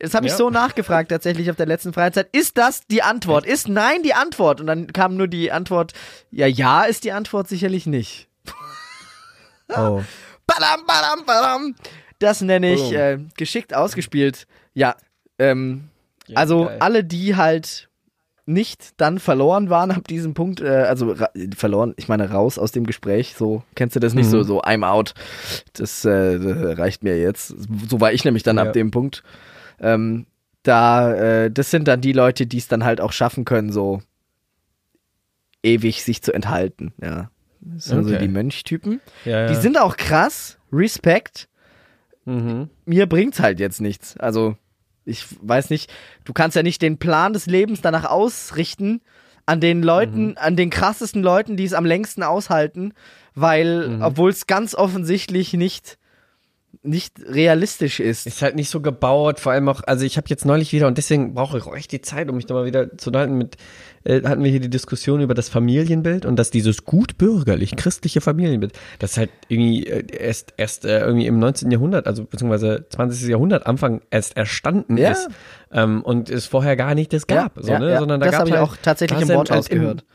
Das habe ich Ja. so nachgefragt tatsächlich auf der letzten Freizeit. Ist das die Antwort? Ist nein die Antwort? Und dann kam nur die Antwort, ja, ja ist die Antwort sicherlich nicht. oh. Badam, badam, badam. Das nenne ich äh, geschickt ausgespielt. Ja, ähm, Ja, also geil. alle, die halt nicht dann verloren waren ab diesem Punkt, äh, also verloren, ich meine raus aus dem Gespräch, so kennst du das nicht Mhm. so, so I'm out. Das äh, reicht mir jetzt. So war ich nämlich dann Ja. ab dem Punkt. Ähm, da, äh, das sind dann die Leute, die es dann halt auch schaffen können, so ewig sich zu enthalten. Ja, das sind so Okay. die Mönchtypen. Ja, ja. Die sind auch krass, Respekt. mhm. Mir bringt's halt jetzt nichts. Also, ich weiß nicht, du kannst ja nicht den Plan des Lebens danach ausrichten an den Leuten, an den krassesten Leuten, die es am längsten aushalten, weil, obwohl es ganz offensichtlich nicht nicht realistisch ist. Ist halt nicht so gebaut, vor allem auch, also ich habe jetzt neulich wieder, und deswegen brauche ich auch echt die Zeit, um mich da mal wieder zu halten mit, äh, hatten wir hier die Diskussion über das Familienbild und dass dieses gut bürgerlich christliche Familienbild, das halt irgendwie äh, erst, erst äh, irgendwie im 19. Jahrhundert, also beziehungsweise 20. Jahrhundert Anfang erst erstanden Ja. ist ähm, und es vorher gar nicht das gab, Ja, so, ne? ja. sondern da Das habe ich halt, auch tatsächlich im Worthaus im- gehört. Im,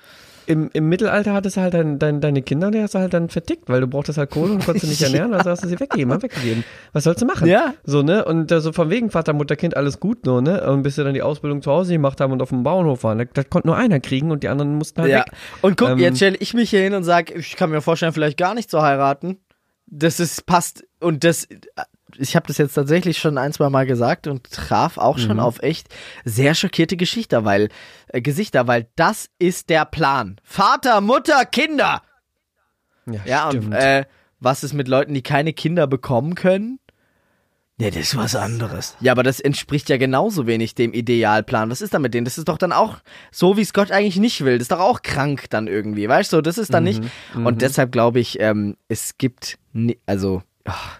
Im Mittelalter hattest du halt dein, dein, deine Kinder, die hast du halt dann vertickt, weil du brauchtest halt Kohle und konntest sie nicht ernähren, also hast du sie weggegeben, weggegeben. Was sollst du machen? Ja. So, ne? Und äh, so von wegen Vater, Mutter, Kind, alles gut, nur, ne? Und bis sie dann die Ausbildung zu Hause gemacht haben und auf dem Bauernhof waren. Das, das konnte nur einer kriegen und die anderen mussten halt Ja. weg. Und guck, Ähm, jetzt stelle ich mich hier hin und sage, ich kann mir vorstellen, vielleicht gar nicht zu heiraten. Das ist passt und das ich habe das jetzt tatsächlich schon ein, zwei Mal gesagt und traf auch Mhm. schon auf echt sehr schockierte Gesichter, weil äh, Gesichter, weil das ist der Plan. Vater, Mutter, Kinder. Ja, und stimmt. äh, was ist mit Leuten, die keine Kinder bekommen können? Nee, das ist was anderes. Ja, aber das entspricht ja genauso wenig dem Idealplan. Was ist da mit denen? Das ist doch dann auch so, wie es Gott eigentlich nicht will. Das ist doch auch krank dann irgendwie, weißt du? Das ist dann nicht. Und deshalb glaube ich, ähm, es gibt, also,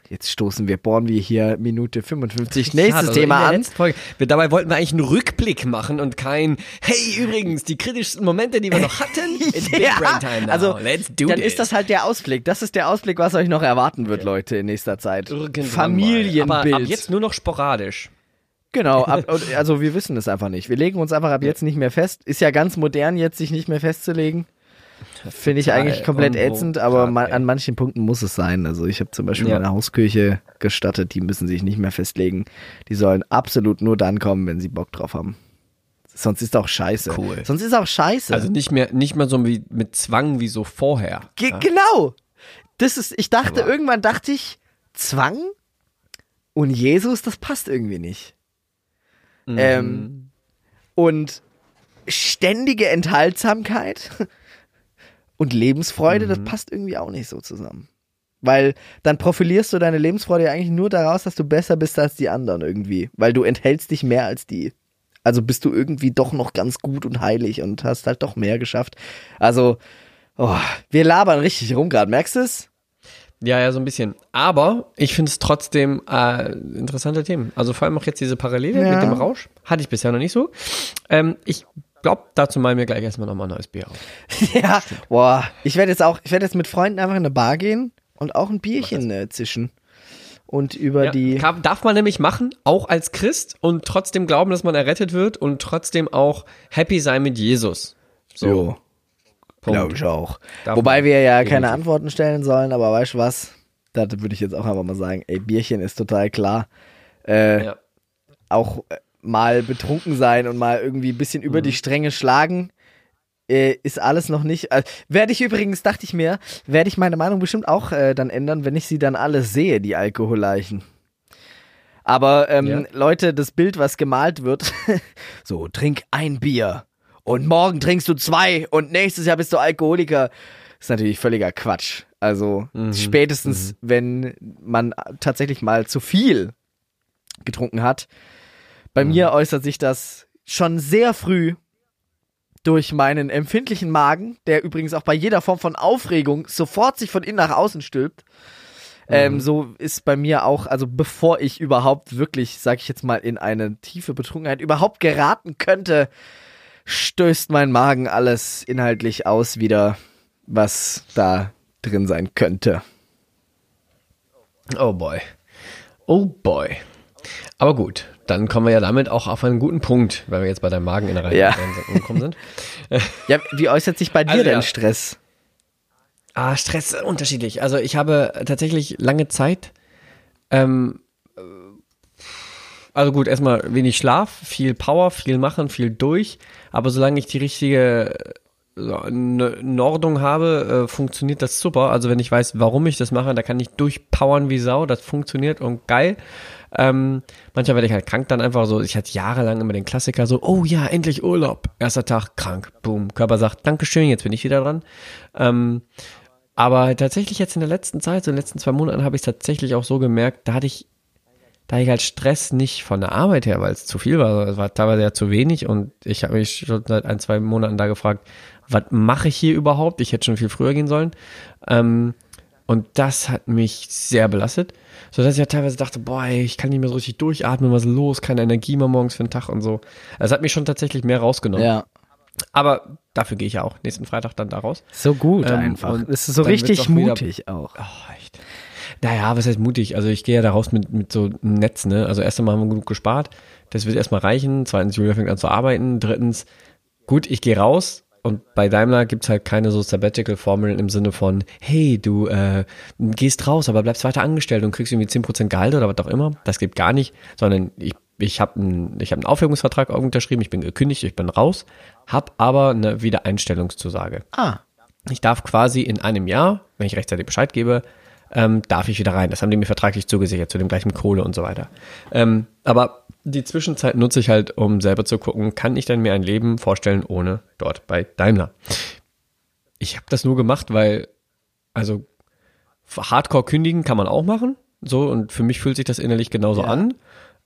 jetzt stoßen wir, bohren wir hier Minute 55. Nächstes also Thema an. Folge. Wir, dabei wollten wir eigentlich einen Rückblick machen und kein, hey, übrigens, die kritischsten Momente, die wir noch hatten, in Big Brain Time now. also Let's do dann this. ist das halt der Ausblick. Das ist der Ausblick, was euch noch erwarten wird, Leute, in nächster Zeit. Irgendwann mal. Familienbild. Aber ab jetzt nur noch sporadisch. Genau, ab, also wir wissen es einfach nicht. Wir legen uns einfach ab jetzt nicht mehr fest. Ist ja ganz modern, jetzt sich nicht mehr festzulegen. Finde ich eigentlich komplett ätzend, aber grad, ma ey. an manchen Punkten muss es sein. Also ich habe zum Beispiel Ja. meine Hauskirche gestattet, die müssen sich nicht mehr festlegen. Die sollen absolut nur dann kommen, wenn sie Bock drauf haben. Sonst ist auch scheiße. Cool. Sonst ist auch scheiße. Also nicht mehr, nicht mehr so wie mit Zwang wie so vorher. Ge Ja? Genau. Das ist, ich dachte, Aber- irgendwann dachte ich, Zwang und Jesus, das passt irgendwie nicht. Mhm. Ähm, und ständige Enthaltsamkeit und Lebensfreude, Mhm. das passt irgendwie auch nicht so zusammen. Weil dann profilierst du deine Lebensfreude ja eigentlich nur daraus, dass du besser bist als die anderen irgendwie. Weil du enthältst dich mehr als die. Also bist du irgendwie doch noch ganz gut und heilig und hast halt doch mehr geschafft. Also, oh, wir labern richtig rum gerade, merkst du es? Ja, ja, so ein bisschen. Aber ich finde es trotzdem äh, interessante Themen. Also vor allem auch jetzt diese Parallele Ja. mit dem Rausch. Hatte ich bisher noch nicht so. Ähm, ich glaube, dazu malen wir gleich erstmal nochmal ein neues Bier auf. ja, boah. Ich werde jetzt auch, ich werde jetzt mit Freunden einfach in eine Bar gehen und auch ein Bierchen äh, zischen. Und über Ja, die. kann, darf man nämlich machen, auch als Christ und trotzdem glauben, dass man errettet wird und trotzdem auch happy sein mit Jesus. So, Jo, glaube ich auch. Darf Wobei wir ja keine Definitiv. Antworten stellen sollen, aber weißt du was? Da würde ich jetzt auch einfach mal sagen, ey, Bierchen ist total klar. Äh, Ja. Auch äh, mal betrunken sein und mal irgendwie ein bisschen Mhm. über die Stränge schlagen. Äh, ist alles noch nicht. Äh, werde ich übrigens, dachte ich mir, werde ich meine Meinung bestimmt auch äh, dann ändern, wenn ich sie dann alle sehe, die Alkoholleichen. Aber ähm, Ja. Leute, das Bild, was gemalt wird, so, trink ein Bier und morgen trinkst du zwei und nächstes Jahr bist du Alkoholiker, ist natürlich völliger Quatsch. Also Mhm. spätestens, wenn man tatsächlich mal zu viel getrunken hat. Bei mir äußert sich das schon sehr früh durch meinen empfindlichen Magen, der übrigens auch bei jeder Form von Aufregung sofort sich von innen nach außen stülpt. Ähm, so ist bei mir auch, also bevor ich überhaupt wirklich, sag ich jetzt mal, in eine tiefe Betrunkenheit überhaupt geraten könnte, stößt mein Magen alles inhaltlich aus wieder, was da drin sein könnte. Oh boy. Oh boy. Aber gut, dann kommen wir ja damit auch auf einen guten Punkt, weil wir jetzt bei deinem Mageninnereien Ja. angekommen sind. Ja, wie äußert sich bei dir Also denn ja. Stress? Ah, Stress äh, unterschiedlich. Also ich habe tatsächlich lange Zeit, ähm, äh, also gut, erstmal wenig Schlaf, viel Power, viel machen, viel durch. Aber solange ich die richtige N- Nordung habe, äh, funktioniert das super. Also wenn ich weiß, warum ich das mache, da kann ich durchpowern wie Sau. Das funktioniert und geil. Ähm, manchmal werde ich halt krank dann einfach so. Ich hatte jahrelang immer den Klassiker so, oh ja, endlich Urlaub. Erster Tag krank. Boom. Körper sagt, Dankeschön, jetzt bin ich wieder dran. Ähm, aber tatsächlich jetzt in der letzten Zeit, so in den letzten zwei Monaten, habe ich es tatsächlich auch so gemerkt, da hatte ich, da ich halt Stress nicht von der Arbeit her, weil es zu viel war. Es war teilweise ja zu wenig und ich habe mich schon seit ein, zwei Monaten da gefragt, was mache ich hier überhaupt? Ich hätte schon viel früher gehen sollen. Ähm, Und das hat mich sehr belastet, sodass ich ja teilweise dachte, boah, ey, ich kann nicht mehr so richtig durchatmen, was ist los, keine Energie mehr morgens für den Tag und so. Es hat mich schon tatsächlich mehr rausgenommen. Ja. Aber dafür gehe ich ja auch nächsten Freitag dann da raus. So gut Ähm, einfach. Es ist so richtig auch wieder- mutig auch. Oh, echt. Naja, was heißt mutig? Also ich gehe ja da raus mit, mit so einem Netz, ne? Also erst einmal haben wir genug gespart. Das wird erstmal reichen. Zweitens, Julia fängt an zu arbeiten. Drittens, gut, ich gehe raus. Und bei Daimler gibt's halt keine so Sabbatical-Formeln im Sinne von, hey, du äh, gehst raus, aber bleibst weiter angestellt und kriegst irgendwie 10% Gehalt oder was auch immer. Das gibt gar nicht, sondern ich, ich habe einen, ich hab einen Aufhebungsvertrag unterschrieben, ich bin gekündigt, ich bin raus, habe aber eine Wiedereinstellungszusage. Ah. Ich darf quasi in einem Jahr, wenn ich rechtzeitig Bescheid gebe, ähm, darf ich wieder rein. Das haben die mir vertraglich zugesichert, zu dem gleichen Kohle und so weiter. Ähm, aber die Zwischenzeit nutze ich halt, um selber zu gucken, kann ich denn mir ein Leben vorstellen ohne dort bei Daimler? Ich habe das nur gemacht, weil, also Hardcore kündigen kann man auch machen, so und für mich fühlt sich das innerlich genauso Ja. an.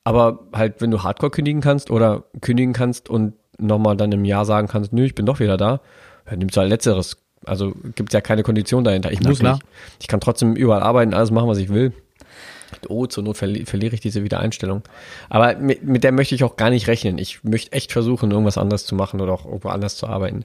Aber halt, wenn du Hardcore kündigen kannst oder kündigen kannst und nochmal dann im Jahr sagen kannst, nö, ich bin doch wieder da, dann nimmst du halt letzteres. Also gibt's ja keine Kondition dahinter. Ich Na muss klar. nicht. Ich kann trotzdem überall arbeiten, alles machen, was ich will. Oh, zur Not verli verliere ich diese Wiedereinstellung. Aber mit, mit der möchte ich auch gar nicht rechnen. Ich möchte echt versuchen, irgendwas anderes zu machen oder auch irgendwo anders zu arbeiten.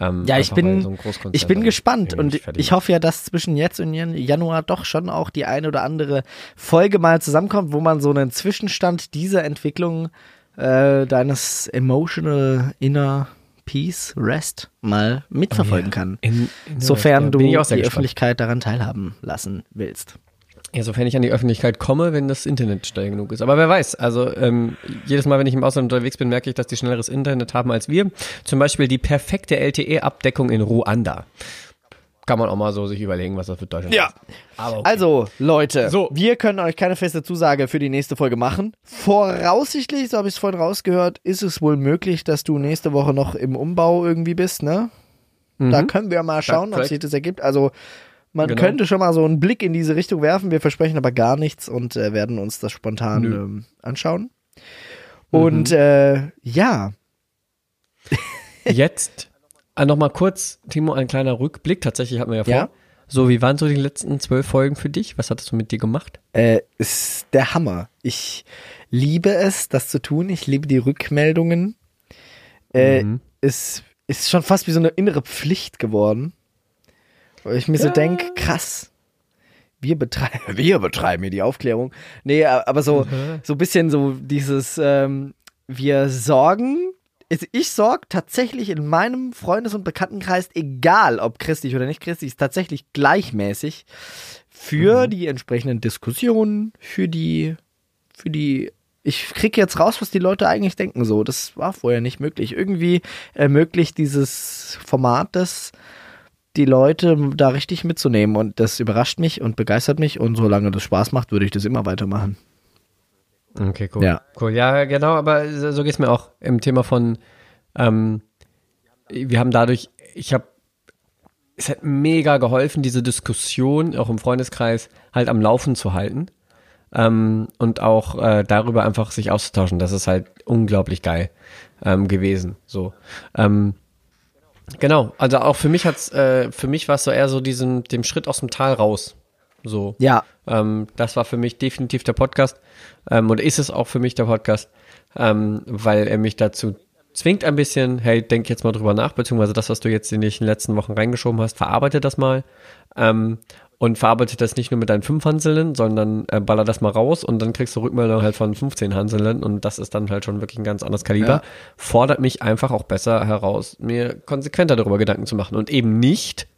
Ähm, Ja, ich bin, so ich bin gespannt und ich hoffe ja, dass zwischen jetzt und Jan- Januar doch schon auch die eine oder andere Folge mal zusammenkommt, wo man so einen Zwischenstand dieser Entwicklung äh, deines emotional inner peace rest mal mitverfolgen kann. In, in Sofern ja, du die. Öffentlichkeit daran teilhaben lassen willst. Ja, sofern ich an die Öffentlichkeit komme, wenn das Internet schnell genug ist. Aber wer weiß, also ähm, jedes Mal, wenn ich im Ausland unterwegs bin, merke ich, dass die schnelleres Internet haben als wir. Zum Beispiel die perfekte LTE-Abdeckung in Ruanda. Kann man auch mal so sich überlegen, was das für Deutschland Ja. ist. Aber okay. Also, Leute, So. wir können euch keine feste Zusage für die nächste Folge machen. Voraussichtlich, so habe ich es vorhin rausgehört, ist es wohl möglich, dass du nächste Woche noch im Umbau irgendwie bist, ne? Da Mhm. können wir mal schauen, ob sich das ergibt. Also, man Genau. könnte schon mal so einen Blick in diese Richtung werfen. Wir versprechen aber gar nichts und äh, werden uns das spontan ähm, anschauen. Und äh, ja, Jetzt äh, noch mal kurz, Timo, ein kleiner Rückblick. Tatsächlich hatten wir ja vor. Ja. So, wie waren so die letzten zwölf Folgen für dich? Was hattest du mit dir gemacht? äh, ist der Hammer. Ich liebe es, das zu tun. Ich liebe die Rückmeldungen. Äh, Mhm. Es ist schon fast wie so eine innere Pflicht geworden. Weil ich mir so denke, krass. Wir betreiben, wir betreiben hier die Aufklärung. Nee, aber so, Mhm. so ein bisschen so dieses, ähm, wir sorgen, ich sorge tatsächlich in meinem Freundes- und Bekanntenkreis, egal ob christlich oder nicht christlich, ist tatsächlich gleichmäßig für die entsprechenden Diskussionen, für die, für die, ich krieg jetzt raus, was die Leute eigentlich denken, so. Das war vorher nicht möglich. Irgendwie ermöglicht dieses Format das, die Leute da richtig mitzunehmen und das überrascht mich und begeistert mich und solange das Spaß macht, würde ich das immer weitermachen. Okay, cool. Ja. Cool, ja, genau, aber so geht's mir auch im Thema von, ähm, wir haben dadurch, ich habe, es hat mega geholfen, diese Diskussion auch im Freundeskreis halt am Laufen zu halten ähm, und auch äh, darüber einfach sich auszutauschen. Das ist halt unglaublich geil ähm, gewesen. So. Ähm, genau, also auch für mich hat's, äh, für mich war es so eher so diesen, dem Schritt aus dem Tal raus. So. Ja, Ähm, das war für mich definitiv der Podcast ähm, und ist es auch für mich der Podcast, ähm, weil er mich dazu zwingt ein bisschen, hey, denk jetzt mal drüber nach, beziehungsweise das, was du jetzt in den letzten Wochen reingeschoben hast, verarbeite das mal ähm, und verarbeite das nicht nur mit deinen fünf Hanseln, sondern äh, baller das mal raus und dann kriegst du Rückmeldung halt von 15 Hanseln und das ist dann halt schon wirklich ein ganz anderes Kaliber. Ja. Fordert mich einfach auch besser heraus, mir konsequenter darüber Gedanken zu machen und eben nicht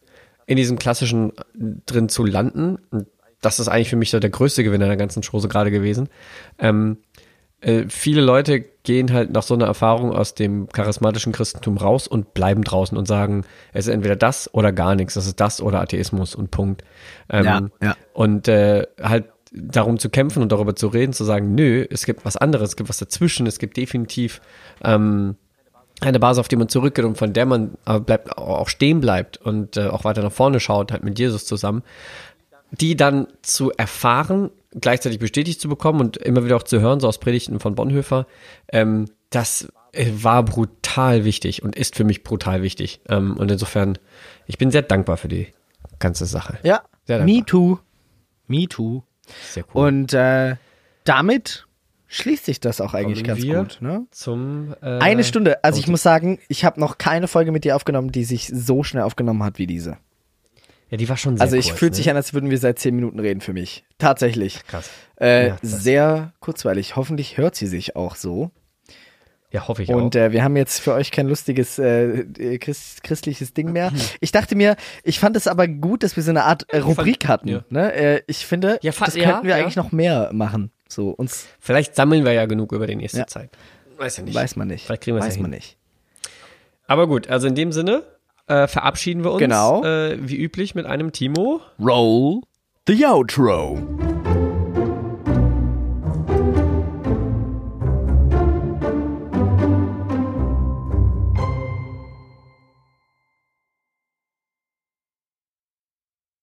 in diesem klassischen drin zu landen. Und das ist eigentlich für mich so der größte Gewinner der ganzen Chose gerade gewesen. Ähm, äh, viele Leute gehen halt nach so einer Erfahrung aus dem charismatischen Christentum raus und bleiben draußen und sagen, es ist entweder das oder gar nichts, das ist das oder Atheismus und Punkt. Ähm, Ja, ja. Und äh, halt darum zu kämpfen und darüber zu reden, zu sagen, nö, es gibt was anderes, es gibt was dazwischen, es gibt definitiv ähm, eine Basis, auf die man zurückgeht und von der man aber bleibt, auch stehen bleibt und äh, auch weiter nach vorne schaut, halt mit Jesus zusammen, die dann zu erfahren, gleichzeitig bestätigt zu bekommen und immer wieder auch zu hören, so aus Predigten von Bonhoeffer, ähm, das äh, war brutal wichtig und ist für mich brutal wichtig. Ähm, und insofern, ich bin sehr dankbar für die ganze Sache. ja, Sehr Me too. Me too. Sehr cool. Und äh, damit schließt sich das auch eigentlich Kommen ganz gut. Ne? Zum äh, Eine Stunde. Also ich muss sagen, ich habe noch keine Folge mit dir aufgenommen, die sich so schnell aufgenommen hat wie diese. Ja, die war schon sehr Also ich kurz, fühlt ne? sich an, als würden wir seit zehn Minuten reden für mich. Tatsächlich. Krass. Äh, Ja, krass. sehr kurzweilig. Hoffentlich hört sie sich auch so. Ja, hoffe ich Und auch. äh, wir haben jetzt für euch kein lustiges äh, äh, Christ, christliches Ding mehr. Ich dachte mir, ich fand es aber gut, dass wir so eine Art äh, Rubrik hatten. ja. Ne? Äh, ich finde, Ja, das könnten wir eigentlich noch mehr machen. So uns Vielleicht sammeln wir ja genug über die nächste Ja. Zeit. Weiß ja nicht. weiß man nicht. Vielleicht kriegen wir es weiß ja man hin. nicht. Aber gut, also in dem Sinne äh, verabschieden wir uns Genau. äh, wie üblich mit einem Timo. Roll the outro.